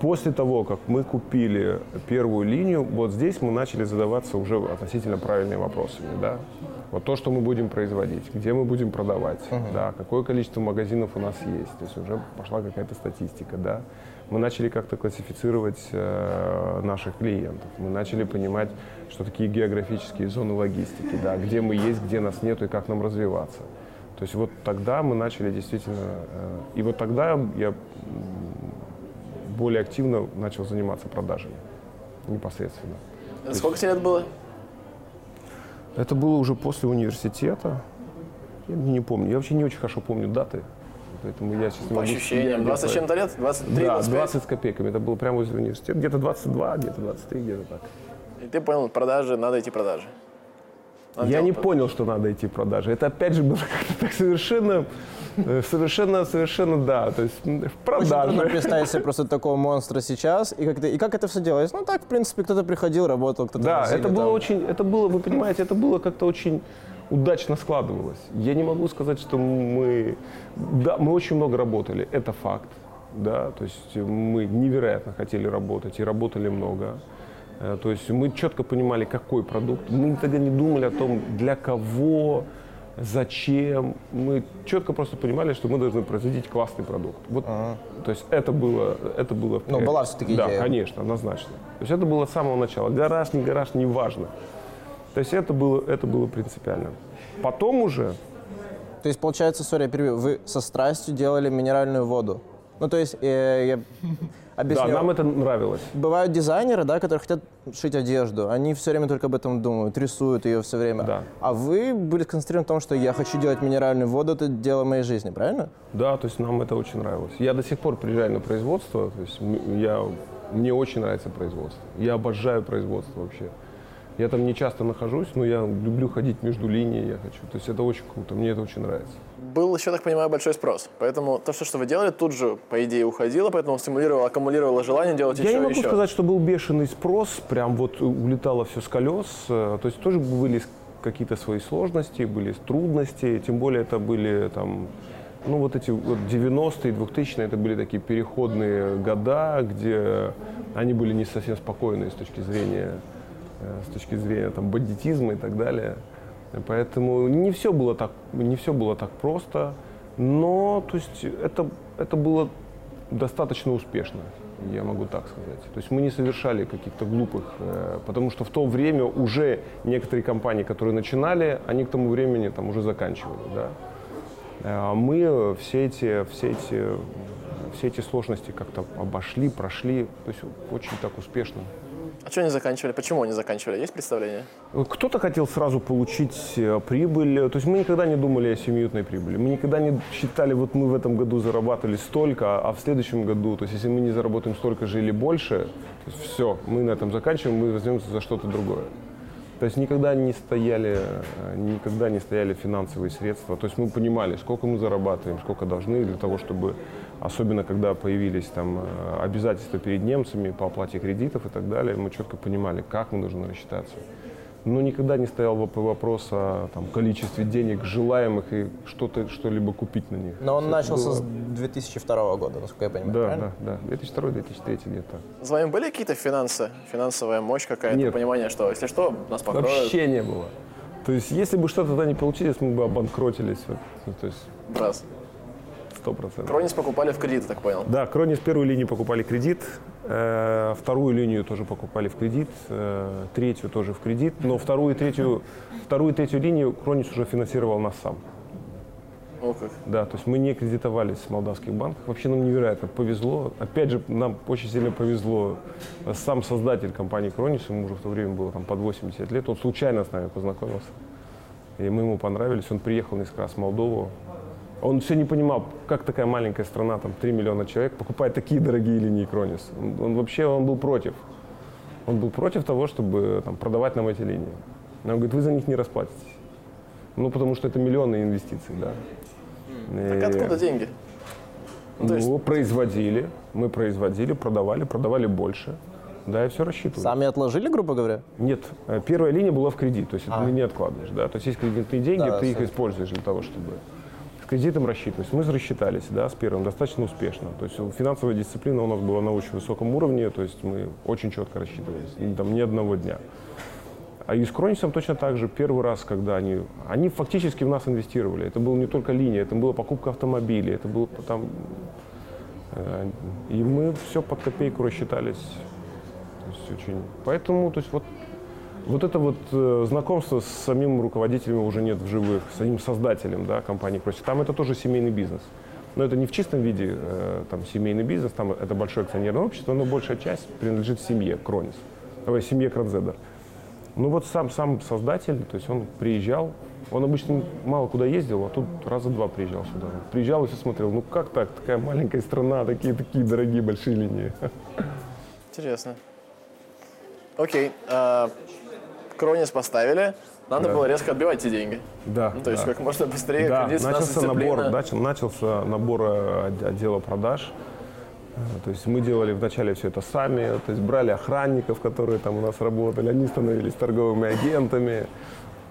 B: После того, как мы купили первую линию, вот здесь мы начали задаваться уже относительно правильными вопросами. Да? Вот то, что мы будем производить, где мы будем продавать, да, какое количество магазинов у нас есть. То есть уже пошла какая-то статистика. Да? Мы начали как-то классифицировать э, наших клиентов. Мы начали понимать, что такие географические зоны логистики, да, где мы есть, где нас нету и как нам развиваться. То есть вот тогда мы начали действительно, э, и вот тогда я более активно начал заниматься продажами непосредственно.
A: Сколько тебе лет было?
B: Это было уже после университета. Я не помню. Я вообще не очень хорошо помню даты. Поэтому я сейчас не
A: По ощущениям.
B: я
A: 20 с чем-то лет? 23,
B: Да,
A: 25?
B: 20 с копейками. Это было прямо возле университета. Где-то 22, где-то 23, где-то так.
A: И ты понял, продажи, надо идти продажи. Надо
B: Я не
A: продажи.
B: понял, что надо идти продажи. Это опять же было как-то так совершенно, совершенно, совершенно, да. То есть в
D: Очень трудно представить себе просто такого монстра сейчас. И как, это, и как это все делалось? Ну так, в принципе, кто-то приходил, работал, кто-то
B: Да, это было
D: там.
B: очень, это было, вы понимаете, это было как-то очень удачно складывалось. Я не могу сказать, что мы, да, мы очень много работали, это факт, да, то есть мы невероятно хотели работать и работали много. Э, То есть мы четко понимали, какой продукт. Мы тогда не думали о том, для кого, зачем. Мы четко просто понимали, что мы должны производить классный продукт. Вот, То есть это было, это было.
D: Ну, была всё-таки
B: Да,
D: идея.
B: конечно, однозначно. То есть это было с самого начала. Гараж, не гараж, не важно. То есть это было, это было принципиально. Потом уже,
D: То есть, получается, сори, я перебью, вы со страстью делали минеральную воду. Ну, то есть, э, я
B: да,
D: объясню.
B: нам это нравилось.
D: Бывают дизайнеры, да, которые хотят шить одежду. Они все время только об этом думают, рисуют ее все время.
B: Да.
D: А вы были сконцентрированы в том, что я хочу делать минеральную воду, это дело моей жизни, правильно?
B: Да, то есть нам это очень нравилось. Я до сих пор приезжаю на производство, то есть я, мне очень нравится производство. Я обожаю производство вообще. Я там не часто нахожусь, но я люблю ходить между линией, я хочу. То есть это очень круто, мне это очень нравится.
A: Был еще, так понимаю, большой спрос. Поэтому то, что, что вы делали, тут же, по идее, уходило, поэтому стимулировало, аккумулировало желание делать
B: Я
A: еще
B: не
A: и
B: могу
A: еще.
B: сказать, что был бешеный спрос, прям вот улетало все с колес. Э, То есть тоже были какие-то свои сложности, были трудности, тем более это были там, ну вот эти вот 90-е, 2000-е, это были такие переходные года, где они были не совсем спокойные с точки зрения, э, с точки зрения там бандитизма и так далее. Поэтому не все было так, не все было так просто, но то есть это, это было достаточно успешно, я могу так сказать. То есть мы не совершали каких-то глупых, э, потому что в то время уже некоторые компании, которые начинали, они к тому времени там уже заканчивали, да. А мы все эти, все эти, все эти сложности как-то обошли, прошли, то есть очень так успешно.
A: А что они заканчивали? Почему они заканчивали? Есть представление?
B: Кто-то хотел сразу получить э, прибыль. То есть мы никогда не думали о семиминутной прибыли. Мы никогда не считали, вот мы в этом году зарабатывали столько, а в следующем году, то есть если мы не заработаем столько же или больше, то есть все, мы на этом заканчиваем, мы возьмемся за что-то другое. То есть никогда не стояли, э, никогда не стояли финансовые средства. То есть мы понимали, сколько мы зарабатываем, сколько должны для того, чтобы, особенно когда появились там э, обязательства перед немцами по оплате кредитов и так далее, мы четко понимали, как мы должны рассчитаться но никогда не стоял вопрос о там, количестве денег желаемых и что-то, что-либо купить на них.
D: Но он начался было... с 2002 года, насколько я понимаю,
B: Да,
D: правильно?
B: да, да. 2002-2003 где-то.
A: С вами были какие-то финансы, финансовая мощь какая-то, Нет. понимание, что если что, нас покроют?
B: Вообще не было. То есть, если бы что-то тогда не получилось, мы бы обанкротились. Ну, то есть...
A: Раз
B: сто процентов.
A: Кронис покупали в кредит, так понял?
B: Да, Кронис первую линию покупали кредит, э, вторую линию тоже покупали в кредит, э, третью тоже в кредит, но вторую и третью, вторую и третью линию Кронис уже финансировал нас сам.
A: О как.
B: Да, то есть мы не кредитовались в молдавских банках. Вообще нам невероятно повезло. Опять же, нам очень сильно повезло. Сам создатель компании Кронис, ему уже в то время было там под 80 лет, он случайно с нами познакомился. И мы ему понравились. Он приехал несколько раз в Молдову, он все не понимал, как такая маленькая страна, там 3 миллиона человек, покупает такие дорогие линии Кронис. Он, он вообще он был против. Он был против того, чтобы там, продавать нам эти линии. Он говорит, вы за них не расплатитесь. Ну, потому что это миллионы инвестиций, да.
A: Так и... откуда деньги?
B: Ну, ну есть... производили, мы производили, продавали, продавали больше. Да, и все рассчитывали.
D: Сами отложили, грубо говоря?
B: Нет, э, первая линия была в кредит, то есть а. ты не откладываешь, да. То есть есть кредитные деньги, да, ты их используешь для того, чтобы с кредитом рассчитывались. Мы рассчитались да, с первым достаточно успешно. То есть финансовая дисциплина у нас была на очень высоком уровне, то есть мы очень четко рассчитывались, там ни одного дня. А и с Кронисом точно так же. Первый раз, когда они... Они фактически в нас инвестировали. Это была не только линия, это была покупка автомобилей, это было там... Э, и мы все под копейку рассчитались. То есть очень... Поэтому, то есть вот вот это вот э, знакомство с самим руководителем уже нет в живых, с самим создателем да, компании Кросси. Там это тоже семейный бизнес. Но это не в чистом виде э, там, семейный бизнес, там это большое акционерное общество, но большая часть принадлежит семье Кронис, давай, семье Кранзедер. Ну вот сам, сам создатель, то есть он приезжал, он обычно мало куда ездил, а тут раза два приезжал сюда. Приезжал и все смотрел, ну как так, такая маленькая страна, такие такие дорогие большие линии.
A: Интересно. Окей. А, Кронис поставили, надо да. было резко отбивать эти деньги.
B: Да.
A: Ну, то есть
B: да.
A: как можно быстрее
B: да. начался набор, начал, начался набор э, отдела продаж. Э, то есть мы делали вначале все это сами, то есть брали охранников, которые там у нас работали, они становились торговыми агентами,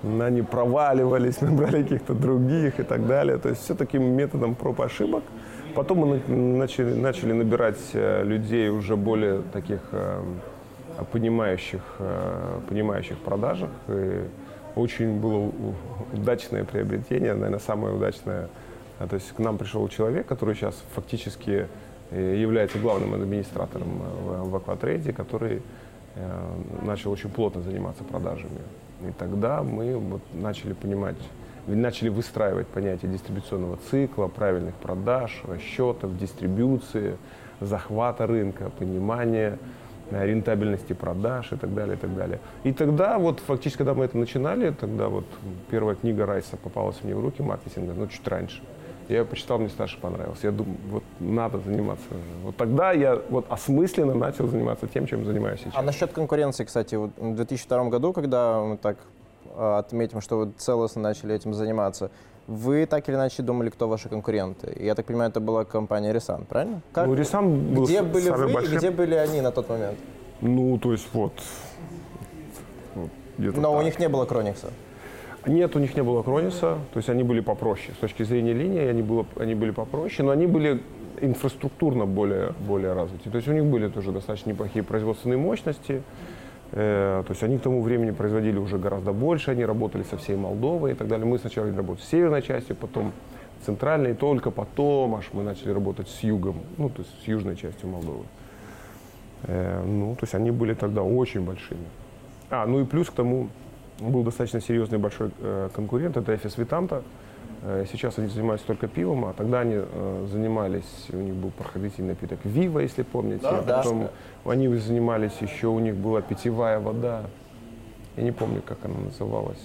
B: они проваливались, мы брали каких-то других и так далее. То есть все таким методом проб ошибок. Потом мы начали, начали набирать э, людей уже более таких понимающих, э, понимающих продажах. И очень было удачное приобретение, наверное, самое удачное. А, то есть к нам пришел человек, который сейчас фактически э, является главным администратором э, в Акватрейде, который начал очень плотно заниматься продажами. И тогда мы вот начали понимать, начали выстраивать понятие дистрибуционного цикла, правильных продаж, расчетов, дистрибуции, захвата рынка, понимания рентабельности продаж и так далее, и так далее. И тогда вот фактически, когда мы это начинали, тогда вот первая книга Райса попалась мне в руки маркетинга, ну чуть раньше. Я ее почитал, мне Саша понравился. Я думаю, вот надо заниматься. Вот тогда я вот осмысленно начал заниматься тем, чем занимаюсь сейчас.
D: А насчет конкуренции, кстати, вот в 2002 году, когда мы так а, отметим, что вы целостно начали этим заниматься, вы так или иначе думали, кто ваши конкуренты. Я так понимаю, это была компания Рисан, правильно?
B: Как? Ну, Рисан был
D: Где были вы большим... и где были они на тот момент?
B: Ну, то есть вот.
D: вот Но так. у них не было Кроникса?
B: Нет, у них не было Крониса, то есть они были попроще. С точки зрения линии они, было, они были попроще, но они были инфраструктурно более, более развиты. То есть у них были тоже достаточно неплохие производственные мощности. Э, то есть они к тому времени производили уже гораздо больше, они работали со всей Молдовой и так далее. Мы сначала работали с северной частью, потом центральной, и только потом аж мы начали работать с югом, ну, то есть с южной частью Молдовы. Э, ну, то есть они были тогда очень большими. А, ну и плюс к тому был достаточно серьезный большой э, конкурент, это Эфис Витанта, Сейчас они занимаются только пивом, а тогда они э, занимались, у них был проходительный напиток Вива, если помните.
A: Да,
B: а
D: да.
B: потом они занимались еще, у них была питьевая вода. Я не помню, как она называлась.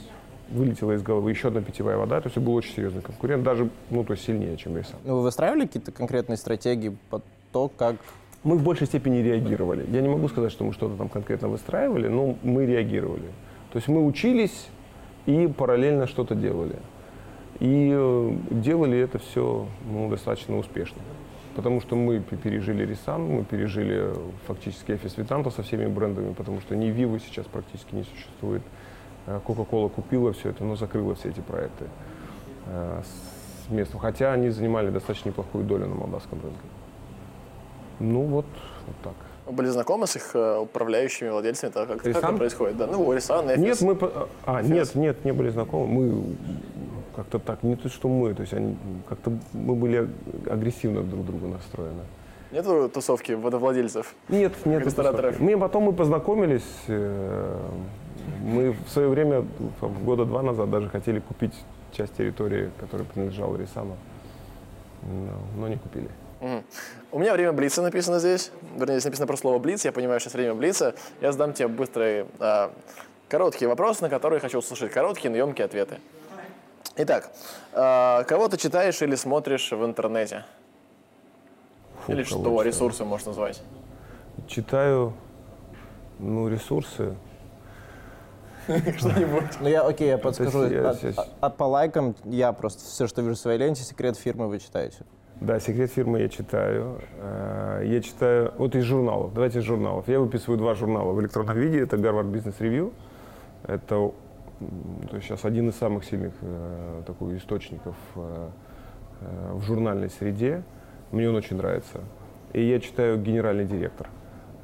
B: Вылетела из головы еще одна питьевая вода, то есть был очень серьезный конкурент, даже, ну, то есть сильнее, чем Рисан.
D: Ну, вы выстраивали какие-то конкретные стратегии по то, как
B: Мы в большей степени реагировали. Я не могу сказать, что мы что-то там конкретно выстраивали, но мы реагировали. То есть мы учились и параллельно что-то делали. И э, делали это все ну, достаточно успешно. Потому что мы пе- пережили Рисан, мы пережили э, фактически Эфис Витанто со всеми брендами, потому что ни Вивы сейчас практически не существует. Э, Coca-Cola купила все это, но закрыла все эти проекты э, с местом. Хотя они занимали достаточно неплохую долю на молдавском рынке. Ну вот, вот так.
A: Вы были знакомы с их э, управляющими владельцами? Как, как это происходит? Да, ну, Рисан, Эфис.
B: Нет, мы... А,
A: Эфес.
B: нет, нет, не были знакомы. Мы как-то так, не то, что мы, то есть они как-то мы были агрессивно друг к другу настроены.
A: Нету тусовки водовладельцев?
B: Нет, нет.
A: Рестораторов.
B: тусовки. Мы потом мы познакомились. э, Мы в свое время, там, года два назад, даже хотели купить часть территории, которая принадлежала Рисану. Но, но не купили.
A: Мгм. У меня время Блица написано здесь. Вернее, здесь написано про слово Блиц. Я понимаю, сейчас время Блица. Я задам тебе быстрые, а, короткие вопросы, на которые хочу услышать короткие, но емкие ответы. Итак, а, кого ты читаешь или смотришь в интернете?
B: Фу,
A: или что,
B: читаю.
A: ресурсы можно назвать?
B: Читаю, ну, ресурсы.
A: Что-нибудь.
D: Ну, я, окей, я подскажу. А- по лайкам я просто все, что вижу в своей ленте, секрет фирмы вы читаете.
B: Да, секрет фирмы я читаю. Э, Я читаю, вот из журналов, давайте из журналов. Я выписываю два журнала в электронном виде. Это Harvard Business Review. Это то есть сейчас один из самых сильных э, такой источников э, э, в журнальной среде. Мне он очень нравится. И я читаю «Генеральный директор».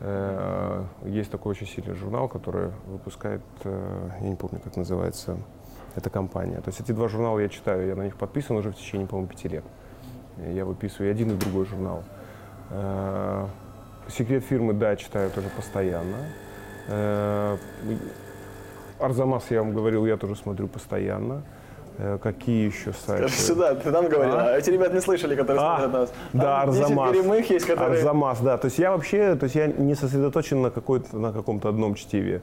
B: Э, Есть такой очень сильный журнал, который выпускает, э, я не помню, как называется эта компания. То есть эти два журнала я читаю, я на них подписан уже в течение, по-моему, пяти лет. Я выписываю один и другой журнал. Э, Секрет фирмы, да, читаю тоже постоянно. Арзамас, я вам говорил, я тоже смотрю постоянно. Э, Какие еще сайты?
A: Сюда, ты нам говорил,
B: А?
A: эти ребята не слышали, которые
B: А,
A: смотрят нас.
B: Да,
A: Там 10
B: Арзамас.
A: перемых есть, которые...
B: Арзамас, да. То есть я вообще, то есть я не сосредоточен на, какой-то, на каком-то одном чтиве.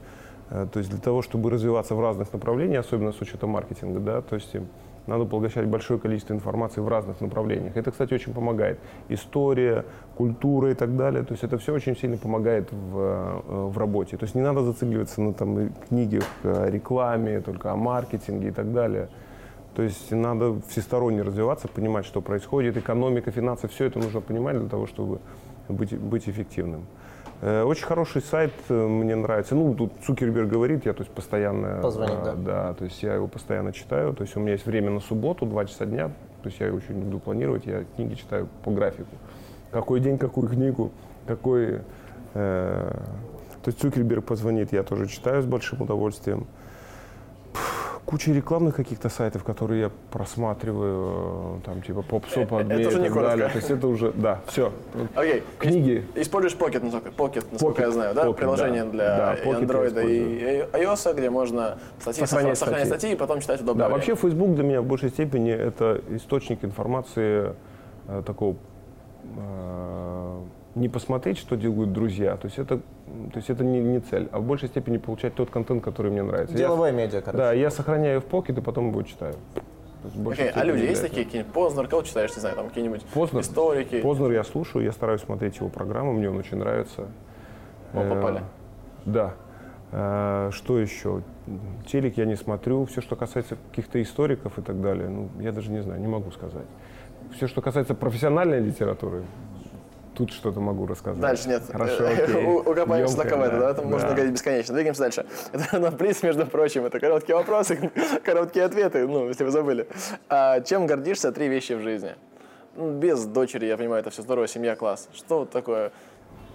B: Э, То есть для того, чтобы развиваться в разных направлениях, особенно с учетом маркетинга, да, то есть надо поглощать большое количество информации в разных направлениях. Это, кстати, очень помогает. История, культура и так далее. То есть это все очень сильно помогает в, э, в работе. То есть не надо зацикливаться на там, книгах о рекламе, только о маркетинге и так далее. То есть надо всесторонне развиваться, понимать, что происходит, экономика, финансы, все это нужно понимать для того, чтобы быть, быть эффективным. Э, Очень хороший сайт, э, мне нравится. Ну, тут Цукерберг говорит, я то есть постоянно...
D: Позвонить,
B: э,
D: да.
B: Да, то есть я его постоянно читаю. То есть у меня есть время на субботу, два часа дня. То есть я очень люблю планировать, я книги читаю по графику. Какой день, какую книгу, какой... э, то есть Цукерберг позвонит, я тоже читаю с большим удовольствием куча рекламных каких-то сайтов, которые я просматриваю, э, там типа попсоп
A: это уже не
B: и так
A: коротко.
B: далее. То есть это уже, да, все.
A: Окей.
B: Книги.
A: Ис- Используешь Pocket, насколько, Pocket, насколько
B: Pocket,
A: я знаю, да?
B: Pocket,
A: Приложение
B: да.
A: для
B: Да, Pocket
A: Android и iOS, где можно статьи,
B: Сохранять
A: сохранять,
B: статьи.
A: статьи и потом читать удобно.
B: Да, вообще Facebook для меня в большей степени это источник информации э, такого э, не посмотреть, что делают друзья, то есть это, то есть это не, не цель, а в большей степени получать тот контент, который мне нравится. Я-
D: Деловое медиа, короче.
B: да, я сохраняю в Pocket и потом его читаю.
A: Окей, а люди есть такие, какие-нибудь Познер, кого читаешь, не знаю, там какие-нибудь
B: Познер.
A: историки?
B: Познер я слушаю, я стараюсь смотреть его программу, мне он очень нравится.
A: О,
B: Э,
A: попали.
B: Да. Э, Что еще? Телек я не смотрю. Все, что касается каких-то историков и так далее, ну, я даже не знаю, не могу сказать. Все, что касается профессиональной литературы, тут что-то могу рассказать.
A: Дальше нет.
B: Хорошо, окей.
A: у- Укопаемся
B: Ёмко,
A: только в это, да, это можно говорить бесконечно. Двигаемся дальше. Это на блиц, между прочим, это короткие вопросы, короткие ответы, ну, если вы забыли. А чем гордишься? Три вещи в жизни. Ну, без дочери, я понимаю, это все здорово, семья, класс. Что такое?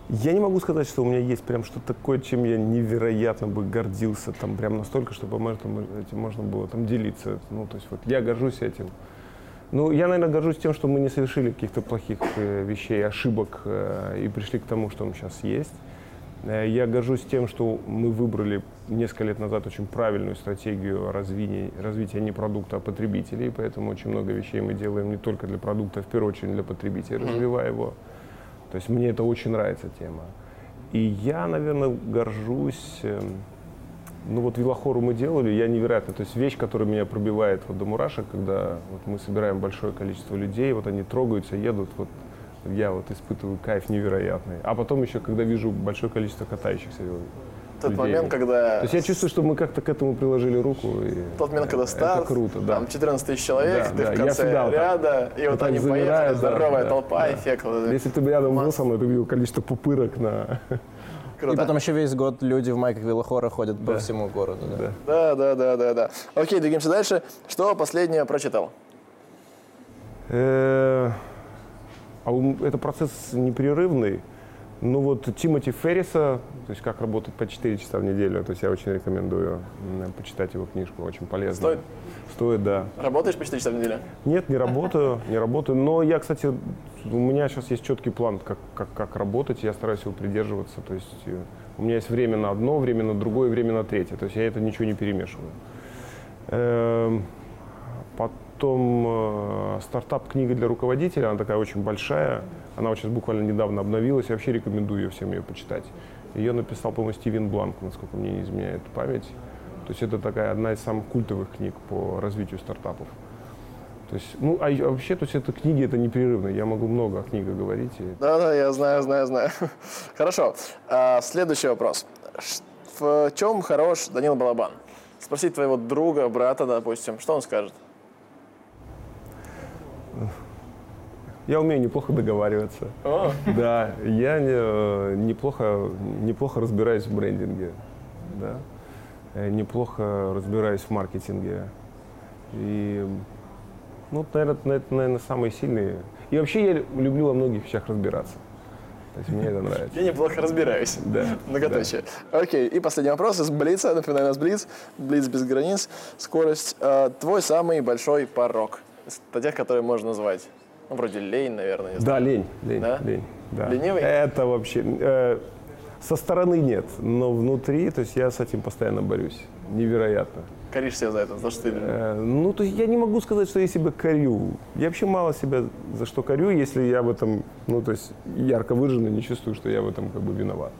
B: Я не могу сказать, что у меня есть прям что-то такое, чем я невероятно бы гордился, там прям настолько, чтобы этим можно было там делиться. Ну, то есть вот я горжусь этим. Ну, я, наверное, горжусь тем, что мы не совершили каких-то плохих э, вещей, ошибок э, и пришли к тому, что мы сейчас есть. Э, Я горжусь тем, что мы выбрали несколько лет назад очень правильную стратегию развития, развития не продукта, а потребителей, поэтому очень много вещей мы делаем не только для продукта, а в первую очередь для потребителей, развивая его. То есть мне это очень нравится тема. И я, наверное, горжусь, эм, ну вот Вилохору мы делали, я невероятно, то есть вещь, которая меня пробивает вот до мурашек, когда вот мы собираем большое количество людей, вот они трогаются, едут, вот я вот испытываю кайф невероятный. А потом еще, когда вижу большое количество катающихся
A: Тот
B: людей.
A: момент, когда...
B: То есть я чувствую, что мы как-то к этому приложили руку. И
A: Тот момент, когда старт,
B: Это круто, да.
A: там 14 тысяч человек,
B: Да,
A: ты
B: да,
A: в
B: я
A: конце
B: вот так-
A: ряда, и вот они
B: замираю,
A: поехали,
B: да,
A: здоровая
B: да,
A: толпа,
B: да.
A: эффект. вот этот.
B: Если ты бы рядом был со мной, ты видел количество пупырок на...
A: Круто.
D: И потом еще весь год люди в майках Велохора ходят по всему городу. Да.
B: Да.
A: Да, да, да, да, да. Окей, двигаемся дальше. Что последнее прочитал?
B: Э, А у- это процесс непрерывный. Ну вот Тимоти Ферриса, то есть как работать по 4 часа в неделю, то есть я очень рекомендую почитать его книжку, очень полезно.
A: Стоит?
B: Стоит, да.
A: Работаешь по 4 часа в неделю?
B: Нет, не работаю, не работаю. Но я, кстати, у меня сейчас есть четкий план, как, как, как работать, я стараюсь его придерживаться. То есть э, у меня есть время на одно, время на другое, время на третье. То есть я это ничего не перемешиваю. Эм, Потом э, стартап «Книга для руководителя», она такая очень большая. Она вот сейчас буквально недавно обновилась. Я вообще рекомендую ее всем ее почитать. Ее написал, по-моему, Стивен Бланк, насколько мне не изменяет память. То есть это такая одна из самых культовых книг по развитию стартапов. То есть, ну, а, вообще, то есть это книги, это непрерывно. Я могу много о книгах говорить. и-
A: Да, да, я знаю, знаю, знаю. Хорошо. А, следующий вопрос. В чем хорош Данил Балабан? Спросить твоего друга, брата, допустим, что он скажет?
B: Я умею неплохо договариваться.
A: О,
B: Да, я не- э, неплохо, неплохо разбираюсь в брендинге. Да. Э, Неплохо разбираюсь в маркетинге. И, ну, наверное, это, наверное, самые сильные. И вообще я люблю во многих вещах разбираться. То есть мне это нравится.
A: я неплохо разбираюсь.
B: Да.
A: Многоточие. Окей, и последний вопрос из Блица. Напоминаю, у нас Блиц. Блиц без границ. Скорость. А, твой самый большой порог. Из тех, которые можно назвать. Ну, вроде лень, наверное, не знаю.
B: Да, лень, лень,
A: Да?
B: лень. Да.
A: Ленивый?
B: Это вообще... э, со стороны нет, но внутри, то есть я с этим постоянно борюсь. Невероятно.
A: Коришь себя за это, за что ты...
B: Э, Ну, то есть я не могу сказать, что я себя корю. Я вообще мало себя за что корю, если я в этом, ну, то есть ярко выраженно не чувствую, что я в этом как бы виноват.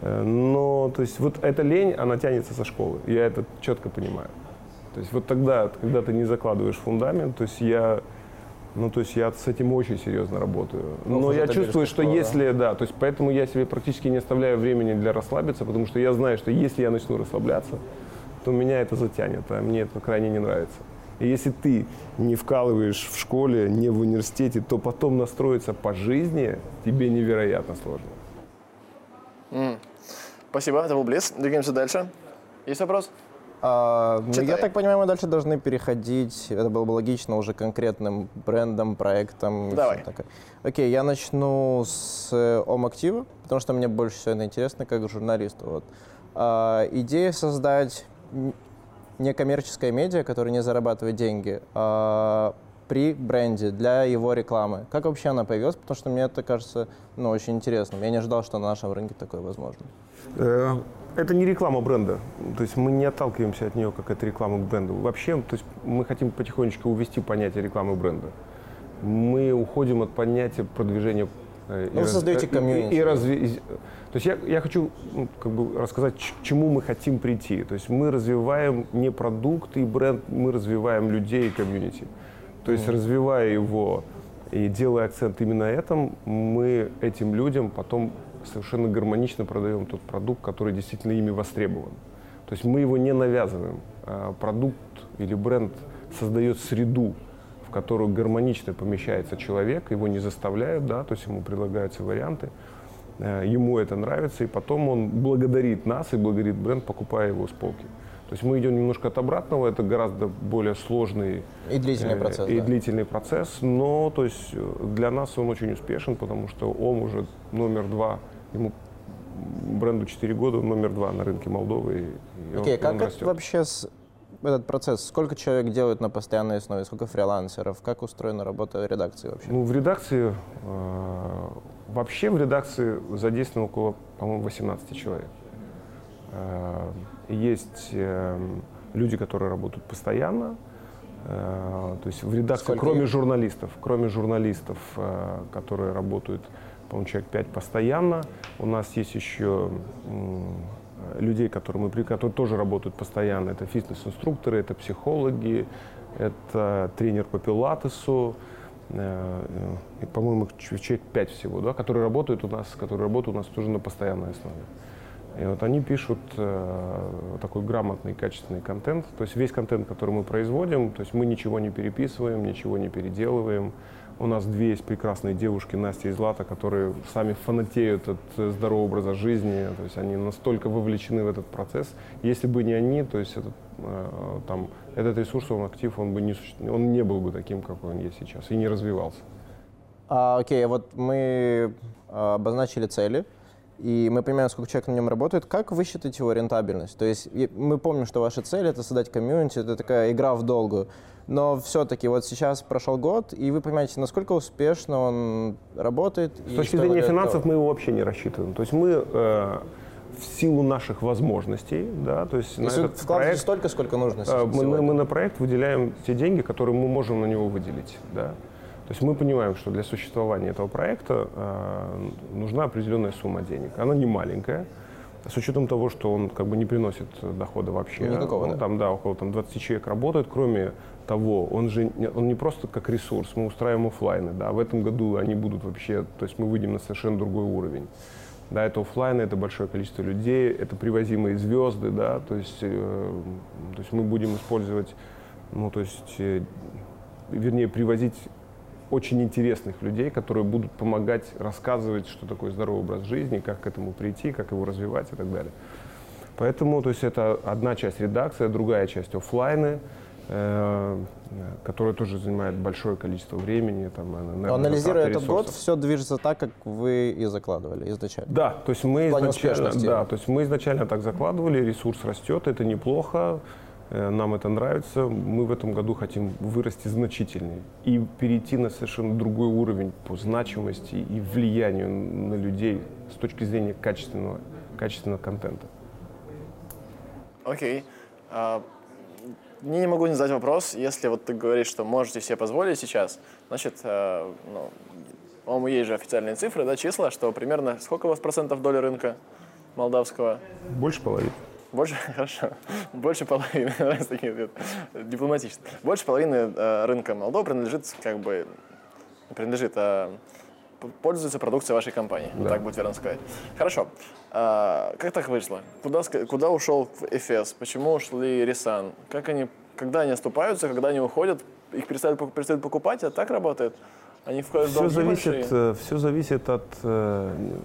B: Э, Но, то есть вот эта лень, она тянется со школы. Я это четко понимаю. То есть вот тогда, когда ты не закладываешь фундамент, то есть я, ну, то есть я с этим очень серьезно работаю. Но
D: уже
B: я чувствую, что
D: школа, да?
B: если, да, то есть поэтому я себе практически не оставляю времени для расслабиться, потому что я знаю, что если я начну расслабляться, то меня это затянет, а мне это крайне не нравится. И если ты не вкалываешь в школе, не в университете, то потом настроиться по жизни тебе невероятно сложно.
A: Спасибо, это был Блиц. Двигаемся дальше. Есть вопрос?
D: А, ну,
A: Читай.
D: я так понимаю, мы дальше должны переходить, это было бы логично, уже конкретным брендом, проектом. и
A: Давай.
D: такое. Окей, я начну с э, Ом-актива, потому что мне больше всего это интересно как журналисту. Вот. А, идея создать некоммерческое медиа, которое не зарабатывает деньги, а, при бренде для его рекламы. Как вообще она появилась? Потому что мне это кажется ну, очень интересным. Я не ожидал, что на нашем рынке такое возможно.
B: Это не реклама бренда. То есть мы не отталкиваемся от нее, как от рекламы к бренду. Вообще, то есть мы хотим потихонечку увести понятие рекламы бренда. Мы уходим от понятия продвижения э,
D: Ну, вы
B: раз-
D: создаете
B: э,
D: комьюнити.
B: И, разве- и- То есть я, я хочу ну, как бы рассказать, к чему мы хотим прийти. То есть мы развиваем не продукт и бренд, мы развиваем людей и комьюнити. То есть развивая его и делая акцент именно на этом, мы этим людям потом совершенно гармонично продаем тот продукт, который действительно ими востребован. То есть мы его не навязываем. А Продукт или бренд создает среду, в которую гармонично помещается человек, его не заставляют, да, то есть ему предлагаются варианты, э, ему это нравится, и потом он благодарит нас и благодарит бренд, покупая его с полки. То есть мы идем немножко от обратного, это гораздо более сложный
D: И длительный
B: э,
D: процесс.
B: и
D: да.
B: длительный процесс, но то есть э, для нас он очень успешен, потому что ОМ уже номер два, ему бренду 4 года, он номер два на рынке Молдовы. и- он-
D: Окей,
B: и
D: как
B: он растет.
D: вообще с- этот процесс? Сколько человек делают на постоянной основе? Сколько фрилансеров? Как устроена работа редакции вообще?
B: Ну, в редакции, э, вообще в редакции задействовано около, по-моему, 18 человек. Э, есть э, люди, которые работают постоянно, э, то есть в редакции,
D: Сколько
B: кроме
D: их?
B: журналистов, кроме журналистов, э, которые работают, по-моему, человек 5 постоянно, у нас есть еще людей, которые, мы, которые тоже работают постоянно. Это фитнес-инструкторы, это психологи, это тренер по пилатесу, э, э, и, по-моему, человек 5 всего, да, которые работают у нас, которые работают у нас тоже на постоянной основе. И вот они пишут э, такой грамотный, качественный контент. То есть весь контент, который мы производим, то есть мы ничего не переписываем, ничего не переделываем. У нас две есть прекрасные девушки, Настя и Злата, которые сами фанатеют от э, здорового образа жизни. То есть они настолько вовлечены в этот процесс. Если бы не они, то есть этот, э, там, этот ресурс, он актив, он бы не, он не был бы таким, какой он есть сейчас, и не развивался.
D: А, окей, вот мы а, обозначили цели, и мы понимаем, сколько человек на нем работает. Как вы считаете его рентабельность? То есть мы помним, что ваша цель — это создать комьюнити, это такая игра в долгую. Но все-таки вот сейчас прошел год, и вы понимаете, насколько успешно он работает.
B: С точки зрения финансов мы его вообще не рассчитываем. То есть мы э, в силу наших возможностей, да, то есть
D: То
B: на
D: есть
B: этот проект,
D: столько, сколько нужно
B: э, мы, мы- мы на проект выделяем те деньги, которые мы можем на него выделить, да. То есть мы понимаем, что для существования этого проекта э, нужна определенная сумма денег. Она не маленькая, с учетом того, что он как бы не приносит дохода вообще.
D: Никакого,
B: Ну,
D: да.
B: Там, да, около там, 20 человек работают. Кроме того, он же он не просто как ресурс, мы устраиваем оффлайны. Да, в этом году они будут вообще, то есть мы выйдем на совершенно другой уровень. Да, это оффлайны, это большое количество людей, это привозимые звезды, да, то есть, э, то есть мы будем использовать, ну, то есть, э, вернее, привозить очень интересных людей, которые будут помогать рассказывать, что такое здоровый образ жизни, как к этому прийти, как его развивать и так далее. Поэтому, то есть это одна часть редакции, другая часть оффлайны, э, которая тоже занимает большое количество времени. Там, наверное,
D: Анализируя этот год, все движется так, как вы и закладывали изначально.
B: Да, то есть мы изначально, да, то есть мы изначально так закладывали, ресурс растет, это неплохо, нам это нравится. Мы в этом году хотим вырасти значительнее и перейти на совершенно другой уровень по значимости и влиянию на людей с точки зрения качественного, качественного контента.
A: Окей. А, не, не могу не задать вопрос. Если вот ты говоришь, что можете себе позволить сейчас, значит, э, ну, по-моему, есть же официальные цифры, да, числа, что примерно сколько у вас процентов доли рынка молдавского?
B: Больше половины.
A: Больше, хорошо, больше половины, дипломатично. Больше половины э, рынка Молдовы принадлежит, как бы, принадлежит, а п- пользуется продукцией вашей компании, вот
B: Да.
A: так будет верно сказать. Хорошо. А, как так вышло? Куда, куда ушел Эфес? Почему ушли Рисан? Как они, когда они оступаются, когда они уходят, их перестают, перестают покупать, а так работает? Они входят в
B: Все зависит,
A: большие?
B: все зависит от, э,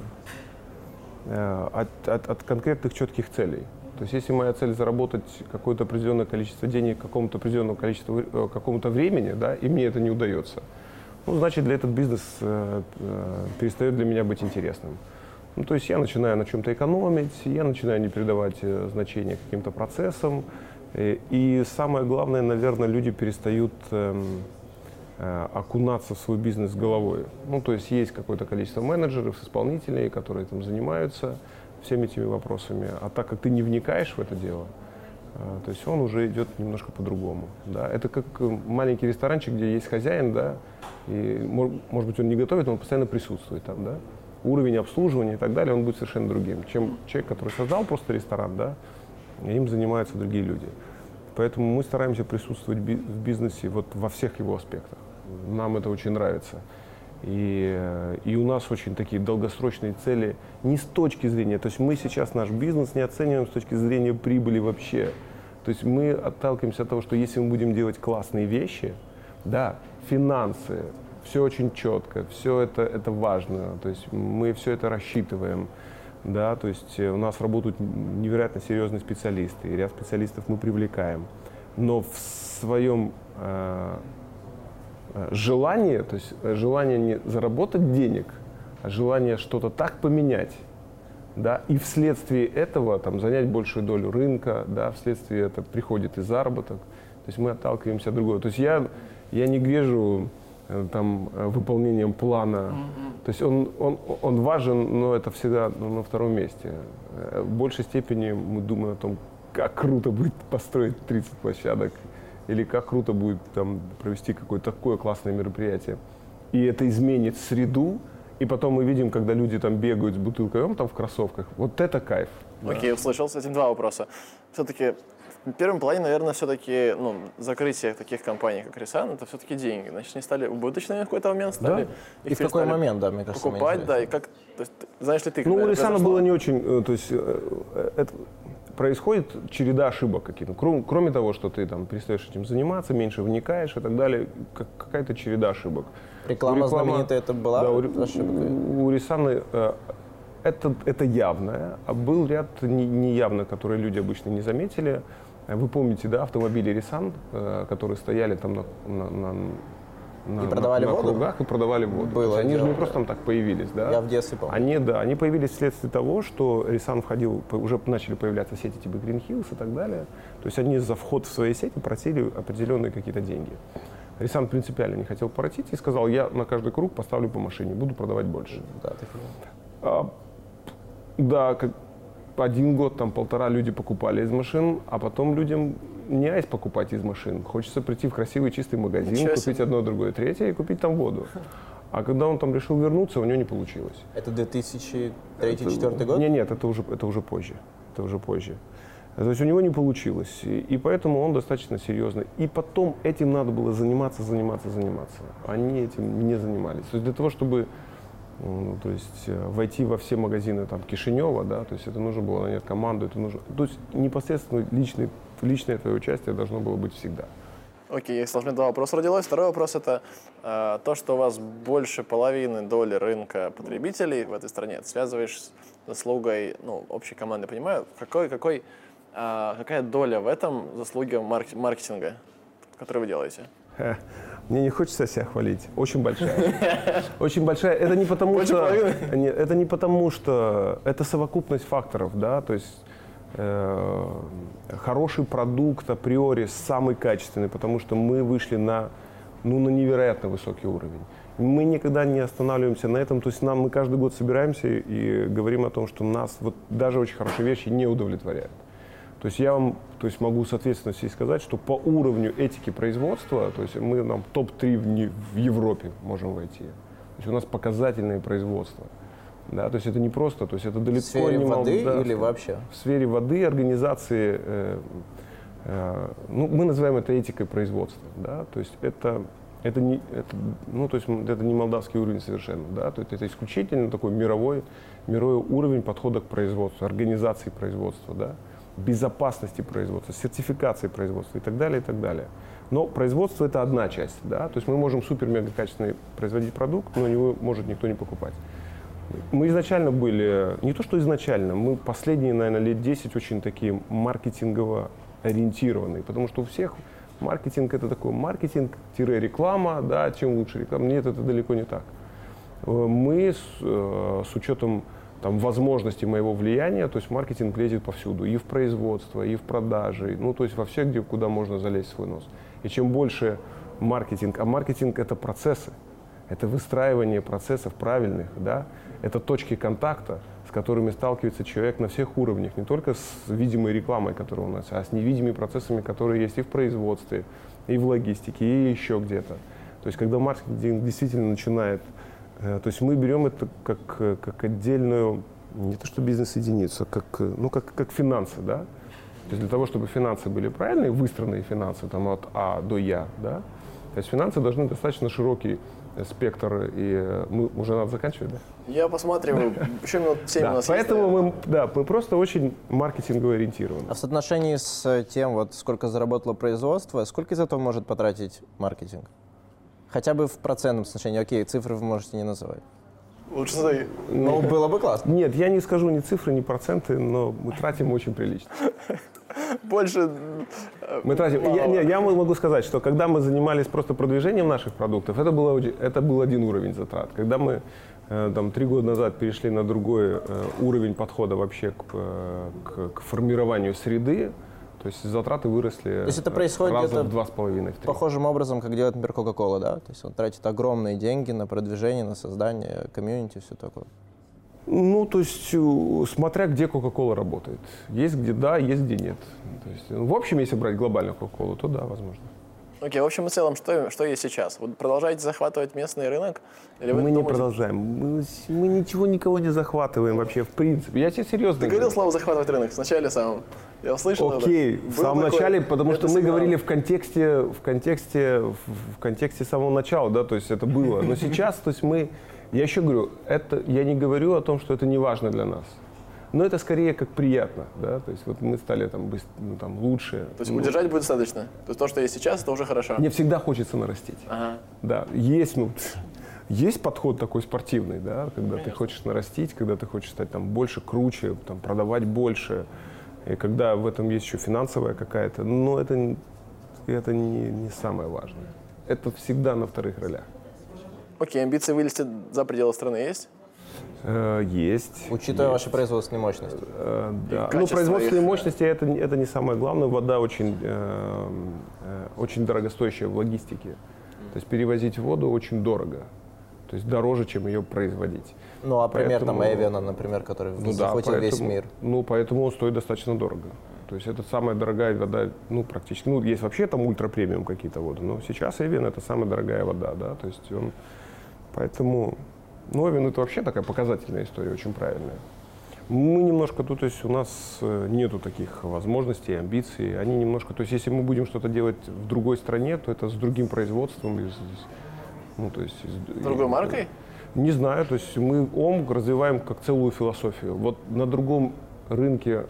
B: э, от, от, от конкретных четких целей. То есть если моя цель заработать какое-то определенное количество денег какому-то определенному количеству, э, какому-то времени, да, и мне это не удается, ну, значит, для этот бизнес э, э, перестает для меня быть интересным. Ну, то есть я начинаю на чем-то экономить, я начинаю не придавать э, значения каким-то процессам. Э, и самое главное, наверное, люди перестают эм, э, окунаться в свой бизнес головой. Ну, то есть есть какое-то количество менеджеров, исполнителей, которые этим занимаются всеми этими вопросами. А так как ты не вникаешь в это дело, э, то есть он уже идет немножко по-другому. Да? Это как э, маленький ресторанчик, где есть хозяин, да, и, может быть, он не готовит, но он постоянно присутствует там, да. Уровень обслуживания и так далее, он будет совершенно другим, чем человек, который создал просто ресторан, да, и им занимаются другие люди. Поэтому мы стараемся присутствовать в бизнесе вот во всех его аспектах. Нам это очень нравится. И, э, и у нас очень такие долгосрочные цели не с точки зрения, то есть мы сейчас наш бизнес не оцениваем с точки зрения прибыли вообще. То есть мы отталкиваемся от того, что если мы будем делать классные вещи, да, финансы, все очень четко, все это, это важно, то есть мы все это рассчитываем, да, то есть э, у нас работают невероятно серьезные специалисты, и ряд специалистов мы привлекаем, но в своем э, э, желании, то есть э, желание не заработать денег, а желание что-то так поменять, да, и вследствие этого там, занять большую долю рынка, да, вследствие этого приходит и заработок. То есть мы отталкиваемся от другого. То есть я, я не вижу э, там, выполнением плана. То есть он, он, он важен, но это всегда на втором месте. В большей степени мы думаем о том, как круто будет построить 30 площадок, или как круто будет там, провести какое-то такое классное мероприятие. И это изменит среду, и потом мы видим, когда люди там бегают с бутылкой ром там в кроссовках. Вот это кайф.
A: Окей, услышал. С этим два вопроса. Все-таки в первом плане, наверное, все-таки ну, закрытие таких компаний, как Рисан, это все-таки деньги. Значит, они стали убыточными в какой-то момент, стали.
D: И
A: их
D: в какой момент, да, мне кажется,
A: Покупать, да, и как, то есть, знаешь ли ты,
B: Ну, у
A: произошло?
B: было не очень, э, то есть э, это происходит череда ошибок каких-то. Кроме, кроме того, что ты там перестаешь этим заниматься, меньше вникаешь и так далее, как- какая-то череда ошибок.
D: Реклама
B: У
D: знаменитая это была
B: да, у,
D: ошибкой?
B: у- у Рисаны э, это, это явное, а был ряд не- неявных, которые люди обычно не заметили. Вы помните, да, автомобили Рисан, э, которые стояли там на, на, на- на-
D: И продавали
B: на, на
D: воду?
B: кругах и продавали воду.
D: Было
B: они же
D: дело,
B: не
D: да.
B: просто там так появились, да?
D: Я в детстве помню.
B: Они, да, они появились вследствие того, что Рисан входил, уже начали появляться сети типа Green Hills и так далее. То есть они за вход в свои сети просили определенные какие-то деньги. Рисан принципиально не хотел платить и сказал, я на каждый круг поставлю по машине, буду продавать больше.
D: Да, такие.
B: А, да, как один год, там полтора люди покупали из машин, а потом людям не айс покупать из машин. Хочется прийти в красивый чистый магазин,
A: Ничего
B: купить
A: себе.
B: одно, другое, третье и купить там воду. А когда он там решил вернуться, у него не получилось.
D: Это 2003-2004 год?
B: Нет, нет, это уже, это уже позже. Это уже позже. То есть у него не получилось. И, и поэтому он достаточно серьезно. И потом этим надо было заниматься, заниматься, заниматься. Они этим не занимались. То есть для того, чтобы ну, то есть, э, войти во все магазины там, Кишинева, да, то есть это нужно было нанять команду, это нужно. То есть непосредственно личный, личное твое участие должно было быть всегда.
A: Окей, если у меня два вопроса родилось. Второй вопрос это э, то, что у вас больше половины доли рынка потребителей в этой стране. Ты связываешь с заслугой ну, общей команды. Понимаю, какой, какой, э, какая доля в этом заслуги марк- маркетинга, который вы делаете?
B: Мне не хочется себя хвалить. Очень большая. Очень большая. Это не потому что... это не потому что... Это совокупность факторов, да, то есть хороший продукт априори самый качественный, потому что мы вышли на, ну, на невероятно высокий уровень. Мы никогда не останавливаемся на этом, то есть нам мы каждый год собираемся и говорим о том, что нас вот даже очень хорошие вещи не удовлетворяют. То есть я вам то есть могу с ответственностью сказать, что по уровню этики производства, то есть мы нам топ-3 в, в Европе можем войти. То есть у нас показательное производство. Да, то есть это не просто, то есть это
D: В
B: далеко
D: сфере
B: не
D: воды
B: Молдавия.
D: или вообще?
B: В сфере воды организации, э, э, ну, мы называем это этикой производства, да, то есть это, это, не, это, ну, то есть это не молдавский уровень совершенно, да, то есть это исключительно такой мировой, мировой уровень подхода к производству, организации производства, да, безопасности производства, сертификации производства и так далее, и так далее. Но производство это одна часть, да, то есть мы можем супер-мега качественный производить продукт, но его может никто не покупать. Мы изначально были, не то что изначально, мы последние, наверное, лет 10 очень такие маркетингово ориентированные, потому что у всех маркетинг это такой маркетинг-реклама, да, чем лучше реклама. Нет, это далеко не так. Э, Мы с, э, с учетом там, возможностей моего влияния, то есть маркетинг лезет повсюду, и в производство, и в продажи, ну то есть во все, где, куда можно залезть свой нос. И чем больше маркетинг, а маркетинг это процессы, это выстраивание процессов правильных, да, это точки контакта, с которыми сталкивается человек на всех уровнях, не только с видимой рекламой, которая у нас, а с невидимыми процессами, которые есть и в производстве, и в логистике, и еще где-то. То есть когда маркетинг действительно начинает, э, то есть мы берем это как, как отдельную, не то что бизнес-единицу, как, ну, как, как финансы, да, то есть для того, чтобы финансы были правильные, выстроенные финансы там, от А до Я, да, то есть финансы должны достаточно широкий э, спектр, и э, мы уже надо заканчивать, да?
A: Я посматриваю, еще минут 7 у
B: Да,
A: нас
B: поэтому
A: есть.
B: мы, да, мы просто очень маркетингово ориентированы.
D: А в соотношении с тем, вот сколько заработало производство, сколько из этого может потратить маркетинг? Хотя бы в процентном соотношении. Окей, цифры вы можете не называть.
A: Лучше назови.
D: Ну, было бы классно.
B: Нет, я не скажу ни цифры, ни проценты, но мы тратим очень прилично.
A: Больше...
B: Мы тратим. Я, не, я могу сказать, что когда мы занимались просто продвижением наших продуктов, это, было, это был один уровень затрат. Когда мы э, там, три года назад перешли на другой э, уровень подхода вообще к, э, к- к формированию среды, То есть затраты выросли
D: То есть это происходит
B: раза
D: где-то
B: в два с половиной, в три.
D: Похожим образом, как делает, например, Coca-Cola, да? То есть он тратит огромные деньги на продвижение, на создание комьюнити, все такое.
B: Ну, то есть, э, смотря где Coca-Cola работает. Есть где да, есть где нет. То есть, ну, в общем, если брать глобальную Coca-Cola, то да, возможно.
A: Окей, в общем и целом, что, что есть сейчас? Вы продолжаете захватывать местный рынок? Или
B: мы не
A: думаете-
B: продолжаем. Мы, мы ничего никого не захватываем вообще, в принципе. Я тебе серьезно
A: Ты говорил слово захватывать рынок в начале самом. Я услышал.
B: Окей, в самом
A: такой-
B: начале, потому что мы
A: сигнал.
B: говорили в контексте, в контексте, в контексте самого начала, да, то есть это было. Но сейчас, то есть мы, я еще говорю, это, я не говорю о том, что это не важно для нас. Но это скорее как приятно, да, то есть вот мы стали там, быс- ну, там лучше.
A: То есть
B: Ну,
A: удержать будет достаточно? То есть то, что есть сейчас, это уже хорошо?
B: Мне всегда хочется нарастить.
A: Ага.
B: Да, есть, ну, есть подход такой спортивный, да, когда ты хочешь нарастить, когда ты хочешь стать там больше, круче, там, продавать больше, и когда в этом есть еще финансовая какая-то, но это, это не, не самое важное. Это всегда на вторых ролях.
A: Окей, амбиции вылезти за пределы страны есть?
B: Э, есть.
D: Учитывая
B: есть.
D: ваши производственные мощности.
B: Э, да. Ну, производственные
A: их.
B: мощности это, не- это не самое главное. Вода очень, э, э, очень дорогостоящая в логистике. То есть перевозить воду очень дорого. То есть дороже, чем ее производить.
D: Ну, а пример там
B: Поэтому-
D: Эвиана, например, который
B: Ну да,
D: весь мир.
B: Ну, поэтому он стоит достаточно дорого. То есть это самая дорогая вода, ну, практически. Ну, есть вообще там ультра-премиум какие-то воды, но сейчас Эвиан это самая дорогая вода, да, то есть он, поэтому, ну, Эвиан это вообще такая показательная история, очень правильная. Мы немножко тут, то есть у нас э, нету таких возможностей, амбиций, они немножко, то есть если мы будем что-то делать в другой стране, то это с другим производством, и с- с- ну, то есть... с-
A: Другой
B: и-
A: маркой?
B: не знаю, то есть мы ОМ развиваем как целую философию. Вот на другом рынке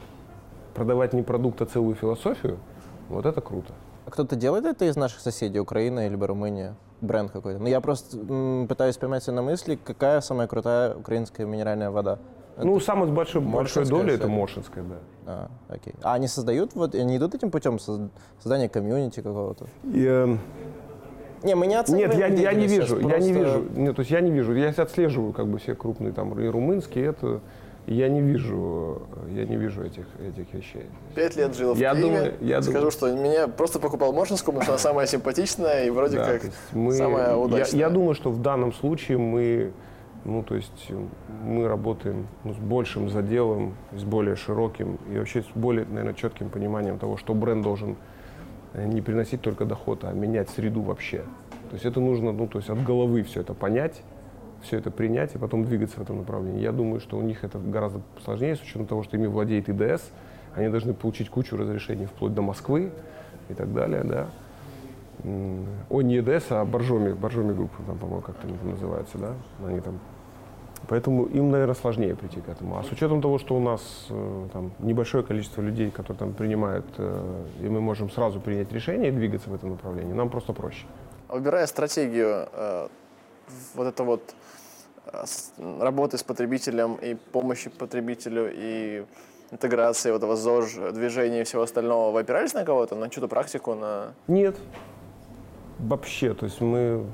B: продавать не продукт, а целую философию, вот это круто.
D: А кто-то делает это из наших соседей, Украина или Румыния? Бренд какой-то. Ну, я просто пытаюсь поймать себе на мысли, какая самая крутая украинская минеральная вода.
B: Ну, самой большой, большой
D: Моршинская
B: долей это. Моршинская, да.
D: А, окей. А они создают, вот, они идут этим путем соз- создания комьюнити какого-то?
B: И, э,
D: Не, мы не оцениваем
B: нет, я, я не вижу,
D: сейчас,
B: я не
D: просто-
B: вижу, нет, то есть я не вижу, я отслеживаю как бы все крупные там и румынские, это, я не вижу, я не вижу этих, этих вещей.
A: Пять лет жил в
B: Я
A: Киеве.
B: думаю- я
A: Скажу,
B: думаю-
A: что меня просто покупал Моршинскую, потому что она самая симпатичная и вроде
B: Да,
A: как
B: мы,
A: самая
B: я,
A: удачная.
B: я думаю, что в данном случае мы, ну, то есть мы работаем ну, с большим заделом, с более широким и вообще с более, наверное, четким пониманием того, что бренд должен э, не приносить только доход, а менять среду вообще. То есть это нужно, ну, то есть от головы все это понять, все это принять и потом двигаться в этом направлении. Я думаю, что у них это гораздо сложнее, с учетом того, что ими владеет ИДС. Они должны получить кучу разрешений вплоть до Москвы и так далее, да. Ой, не ЕДС, а Боржоми, Боржоми группа, там, по-моему, как-то они там называются, да? Они там. Поэтому им, наверное, сложнее прийти к этому. А с учетом того, что у нас э, там небольшое количество людей, которые там принимают, э, и мы можем сразу принять решение и двигаться в этом направлении, нам просто проще.
A: Выбирая стратегию э, вот это вот работы с потребителем и помощи потребителю и интеграции вот этого ЗОЖ, движения и всего остального, вы опирались на кого-то, на чью-то практику, на...
B: Нет. Вообще, то есть мы...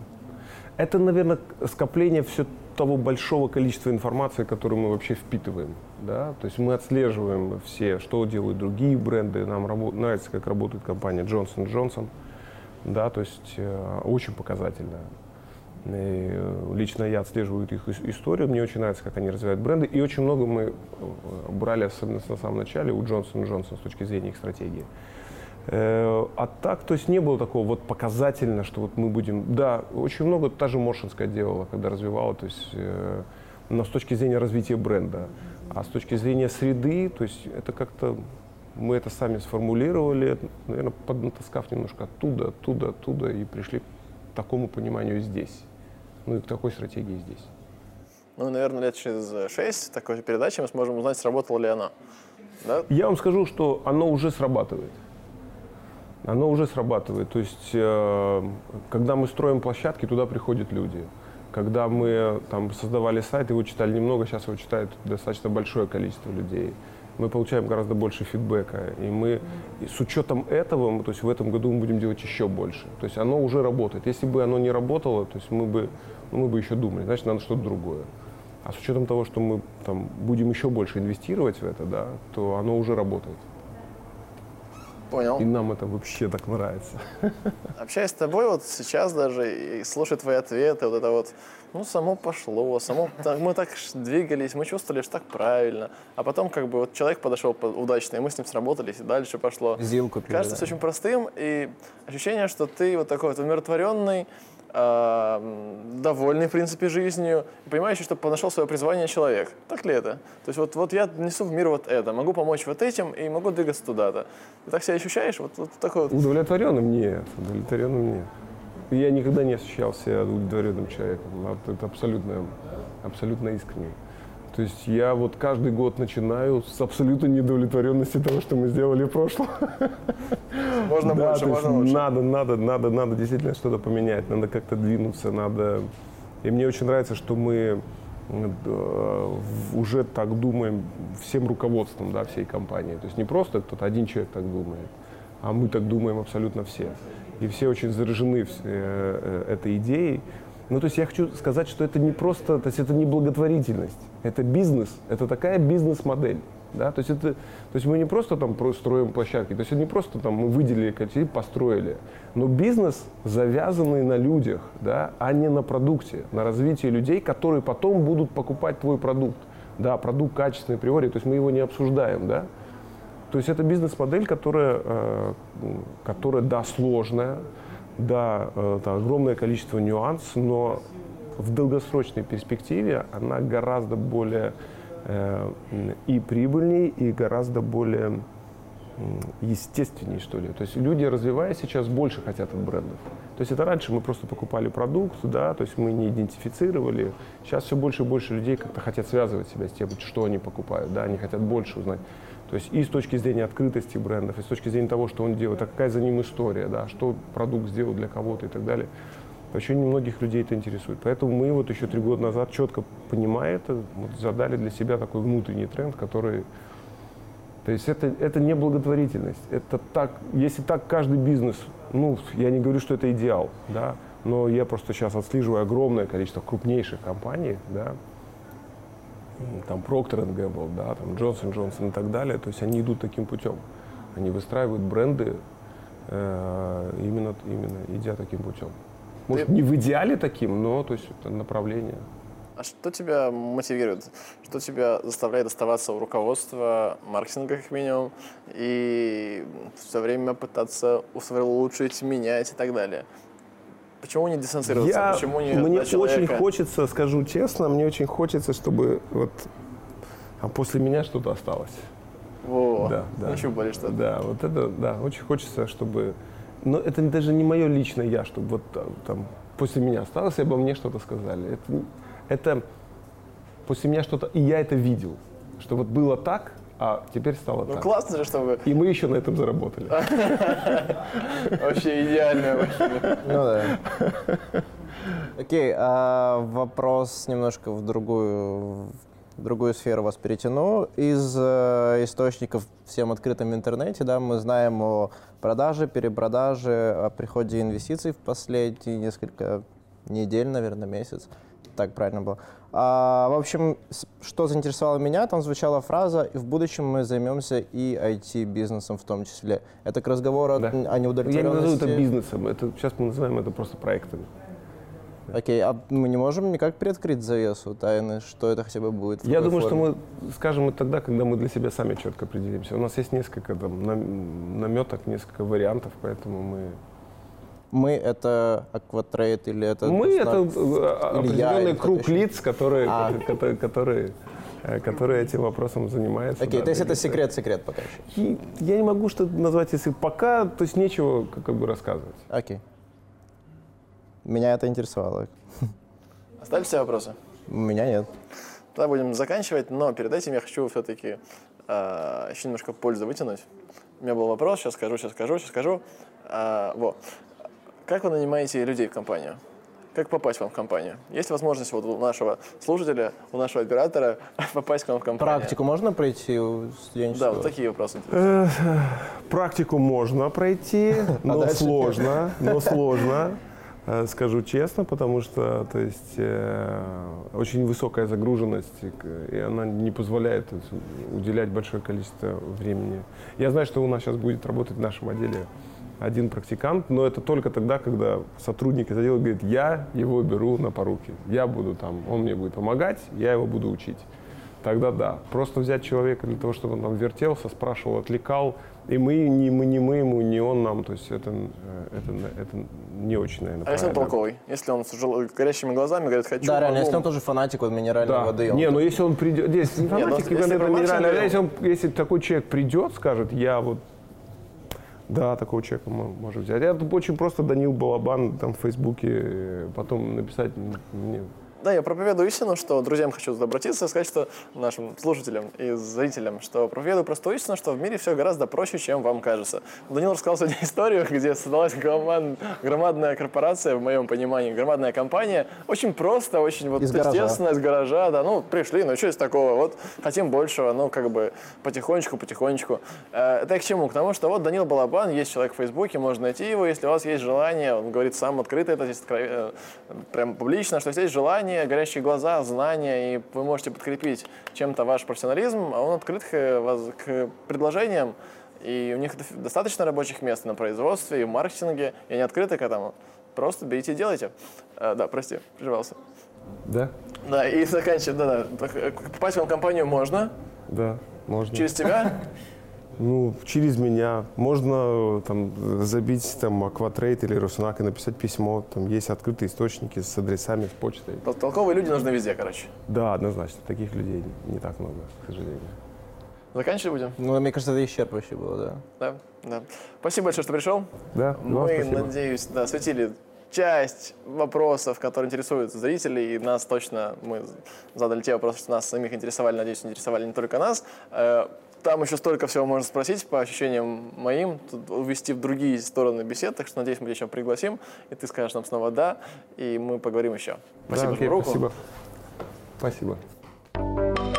B: Это, наверное, скопление все того большого количества информации, которую мы вообще впитываем. Да? То есть мы отслеживаем все, что делают другие бренды. Нам рабо- нравится, как работает компания Johnson Johnson. Да, то есть э, очень показательно. Э, лично я отслеживаю их ис- историю, мне очень нравится, как они развивают бренды. И очень много мы э, брали, особенно на самом начале, у Johnson Johnson с точки зрения их стратегии. Э, А так, то есть не было такого вот показательно, что вот мы будем... Да, очень много та же Моршинская делала, когда развивала, то есть, но с точки зрения развития бренда. А с точки зрения среды, то есть это как-то мы это сами сформулировали, наверное, поднатаскав немножко оттуда, оттуда, оттуда, и пришли к такому пониманию здесь. Ну и к такой стратегии здесь.
A: Ну, наверное, лет через шесть такой передачи мы сможем узнать, сработало ли оно. Да?
B: Я вам скажу, что оно уже срабатывает. Оно уже срабатывает. То есть, э, когда мы строим площадки, туда приходят люди. Когда мы там создавали сайт, его читали немного, сейчас его читает достаточно большое количество людей. Мы получаем гораздо больше фидбэка. И мы и с учетом этого, мы, то есть в этом году мы будем делать еще больше. То есть оно уже работает. Если бы оно не работало, то есть мы бы, ну, мы бы еще думали, значит, надо что-то другое. А с учетом того, что мы там, будем еще больше инвестировать в это, да, то оно уже работает.
A: Понял.
B: И нам это вообще так нравится.
A: Общаясь с тобой вот сейчас даже и слушая твои ответы, вот это вот, ну, само пошло, само, так, мы так двигались, мы чувствовали, что так правильно. А потом как бы вот человек подошел по- удачно, и мы с ним сработались, и дальше пошло.
D: Зил купили,
A: Кажется,
D: да.
A: очень простым, и ощущение, что ты вот такой вот умиротворенный, довольный, в принципе, жизнью, понимающий, что нашел свое призвание человек. Так ли это? То есть вот, вот я несу в мир вот это, могу помочь вот этим и могу двигаться туда-то. Ты так себя ощущаешь? Вот, вот такой вот
B: Удовлетворенным нет, удовлетворенным нет. Я никогда не ощущал себя удовлетворенным человеком. Это абсолютно, абсолютно искренне. То есть я вот каждый год начинаю с абсолютной недовлетворенности того, что мы сделали в прошлом.
A: можно
B: Да,
A: больше, можно лучше.
B: Надо, надо, надо, надо действительно что-то поменять, надо как-то двинуться, надо. И мне очень нравится, что мы э, уже так думаем всем руководством, да, всей компании. То есть не просто кто-то один человек так думает, а мы так думаем абсолютно все. И все очень заражены э, э, этой идеей. Ну, то есть я хочу сказать, что это не просто, то есть это не благотворительность, это бизнес, это такая бизнес-модель. Да? То, есть это, то есть мы не просто там строим площадки, то есть это не просто там мы выделили квартиры, построили, но бизнес завязанный на людях, да, а не на продукте, на развитии людей, которые потом будут покупать твой продукт. Да, продукт качественный априори, то есть мы его не обсуждаем, да. То есть это бизнес-модель, которая, э, которая, да, сложная, да, это огромное количество нюансов, но в долгосрочной перспективе она гораздо более э, и прибыльней, и гораздо более естественней, что ли. То есть люди, развиваясь сейчас, больше хотят от брендов. То есть это раньше мы просто покупали продукт, да, то есть мы не идентифицировали. Сейчас все больше и больше людей как-то хотят связывать себя с тем, что они покупают, да, они хотят больше узнать. То есть и с точки зрения открытости брендов, и с точки зрения того, что он делает, а какая за ним история, да, что продукт сделал для кого-то и так далее. Очень многих людей это интересует. Поэтому мы вот еще три года назад, четко понимая это, вот задали для себя такой внутренний тренд, который... То есть это, это не благотворительность. Это так, если так каждый бизнес, ну, я не говорю, что это идеал, да, но я просто сейчас отслеживаю огромное количество крупнейших компаний, да, там Procter Gamble, да, там Johnson Johnson и так далее, то есть они идут таким путем. Они выстраивают бренды э, именно, именно идя таким путем. Может,
A: Ты-
B: не в идеале таким, но то есть это направление.
A: А что тебя мотивирует? Что тебя заставляет оставаться у руководства маркетинга, как минимум, и все время пытаться улучшить, менять и так далее? Почему не дистанцироваться?
B: Я,
A: Почему не
B: мне
A: человека?
B: очень хочется, скажу честно, мне очень хочется, чтобы вот а после меня что-то осталось.
A: Во,
B: Да, да.
A: Более что.
B: Да, вот это, да, очень хочется, чтобы... Но это даже не мое личное я, чтобы вот там, там после меня осталось, и обо мне что-то сказали. Это, это после меня что-то... И я это видел, что вот было так, а теперь стало
A: Ну
B: так.
A: классно же, чтобы
B: И мы еще на этом заработали.
A: вообще идеальная машина.
D: Ну да. Окей, а вопрос немножко в другую, в другую сферу вас перетяну. Из э, источников всем открытым в интернете, да, мы знаем о продаже, перепродаже, о приходе инвестиций в последние несколько недель, наверное, месяц. Так правильно было. А, в общем, что заинтересовало меня, там звучала фраза «И в будущем мы займемся и IT-бизнесом в том числе». Это к разговору
B: Да.
D: о
B: Я не
D: неудовлетворенности.
B: назову это бизнесом, это, сейчас мы называем это просто проектами.
D: Окей, а мы не можем никак приоткрыть завесу тайны, что это хотя бы будет?
B: Я думаю, что
D: форме?
B: мы скажем это тогда, когда мы для себя сами четко определимся. У нас есть несколько там, нам- наметок, несколько вариантов, поэтому мы...
D: Мы это акватрейд или это...
B: мы
D: знак-
B: это э,
D: или я,
B: определенный
D: или
B: круг
D: еще?
B: лиц, которые,
D: А.
B: которые, которые, э, которые этим вопросом занимаются.
D: Окей,
B: да,
D: то есть это секрет-секрет пока еще.
B: И Я не могу что назвать, если пока, то есть нечего как как бы рассказывать.
D: Окей. Меня это интересовало.
A: Остались все вопросы?
D: У меня нет.
A: Тогда будем заканчивать, но перед этим я хочу все-таки еще немножко пользы вытянуть. У меня был вопрос, сейчас скажу, сейчас скажу, сейчас скажу. А, вот. Как вы нанимаете людей в компанию? Как попасть вам в компанию? Есть возможность вот у нашего слушателя, у нашего оператора попасть к вам в компанию?
D: Практику можно пройти у
A: Да,
D: студенческого?
A: вот такие вопросы.
B: Практику можно пройти, но
D: дальше?
B: сложно, но сложно. Э, скажу честно, потому что то есть, э, очень высокая загруженность, и она не позволяет уделять большое количество времени. Я знаю, что у нас сейчас будет работать в нашем отделе один практикант, но это только тогда, когда сотрудник из отдела говорит, я его беру на поруки, я буду там, он мне будет помогать, я его буду учить. Тогда да. Просто взять человека для того, чтобы он там вертелся, спрашивал, отвлекал, и мы, не мы, не мы ему, не он нам, то есть это, э, это, это не очень, наверное,
A: А если он толковый? Если он с горящими глазами говорит, хочу...
D: Да, реально, если
A: могу».
D: он тоже фанатик вот минеральной
B: Да.
D: воды. он
B: Не, но если он придет, здесь не
A: ну, если
B: минеральная,
A: говорим.
B: если, он, если такой человек придет, скажет, я вот, да, такого человека мы можем взять. Это очень просто Данил Балабан там в Фейсбуке, потом написать мне.
A: Да, я проповедую истину, что друзьям хочу обратиться и сказать, что нашим слушателям и зрителям, что проповедую простую истину, что в мире все гораздо проще, чем вам кажется. Данил рассказал сегодня историю, где создалась громад- громадная корпорация, в моем понимании, громадная компания. Очень просто, очень вот
D: Из гаража.
A: естественно, из гаража, да, ну, пришли, ну, что из такого, вот, хотим большего, ну, как бы, потихонечку, потихонечку. Э, Это к чему? К тому, что вот Данил Балабан, есть человек в Фейсбуке, можно найти его, если у вас есть желание, он говорит сам открыто, это здесь откро- э, прям публично, что если есть желание, горящие глаза, знания, и вы можете подкрепить чем-то ваш профессионализм, а он открыт к, к предложениям, и у них достаточно рабочих мест на производстве и в маркетинге, и они открыты к этому. Просто берите и делайте. Э, да, прости, прервался.
B: Да?
A: Да, и заканчивать, да, да. Попасть в вам компанию можно,
B: Да, можно.
A: через тебя.
B: Ну, через меня. Можно э, там забить там Акватрейд или Росунак и написать письмо. Там есть открытые источники с адресами, с почтой.
A: Тол- Толковые люди нужны везде, короче.
B: Да, однозначно. Таких людей не так много, к сожалению.
A: Заканчивать будем?
D: Ну, мне кажется, это исчерпывающе было, да.
A: Да, да. Спасибо большое, что пришел.
B: Да, вам
A: Мы,
B: спасибо.
A: надеюсь, да, осветили часть вопросов, которые интересуют зрителей, и нас точно, мы задали те вопросы, что нас самих интересовали, надеюсь, интересовали не только нас. Там еще столько всего можно спросить по ощущениям моим, тут увести в другие стороны бесед, так что, надеюсь, мы тебя еще пригласим, и ты скажешь нам снова «да», и мы поговорим еще.
B: Да,
A: Спасибо
B: окей,
A: за руку.
B: спасибо. Спасибо.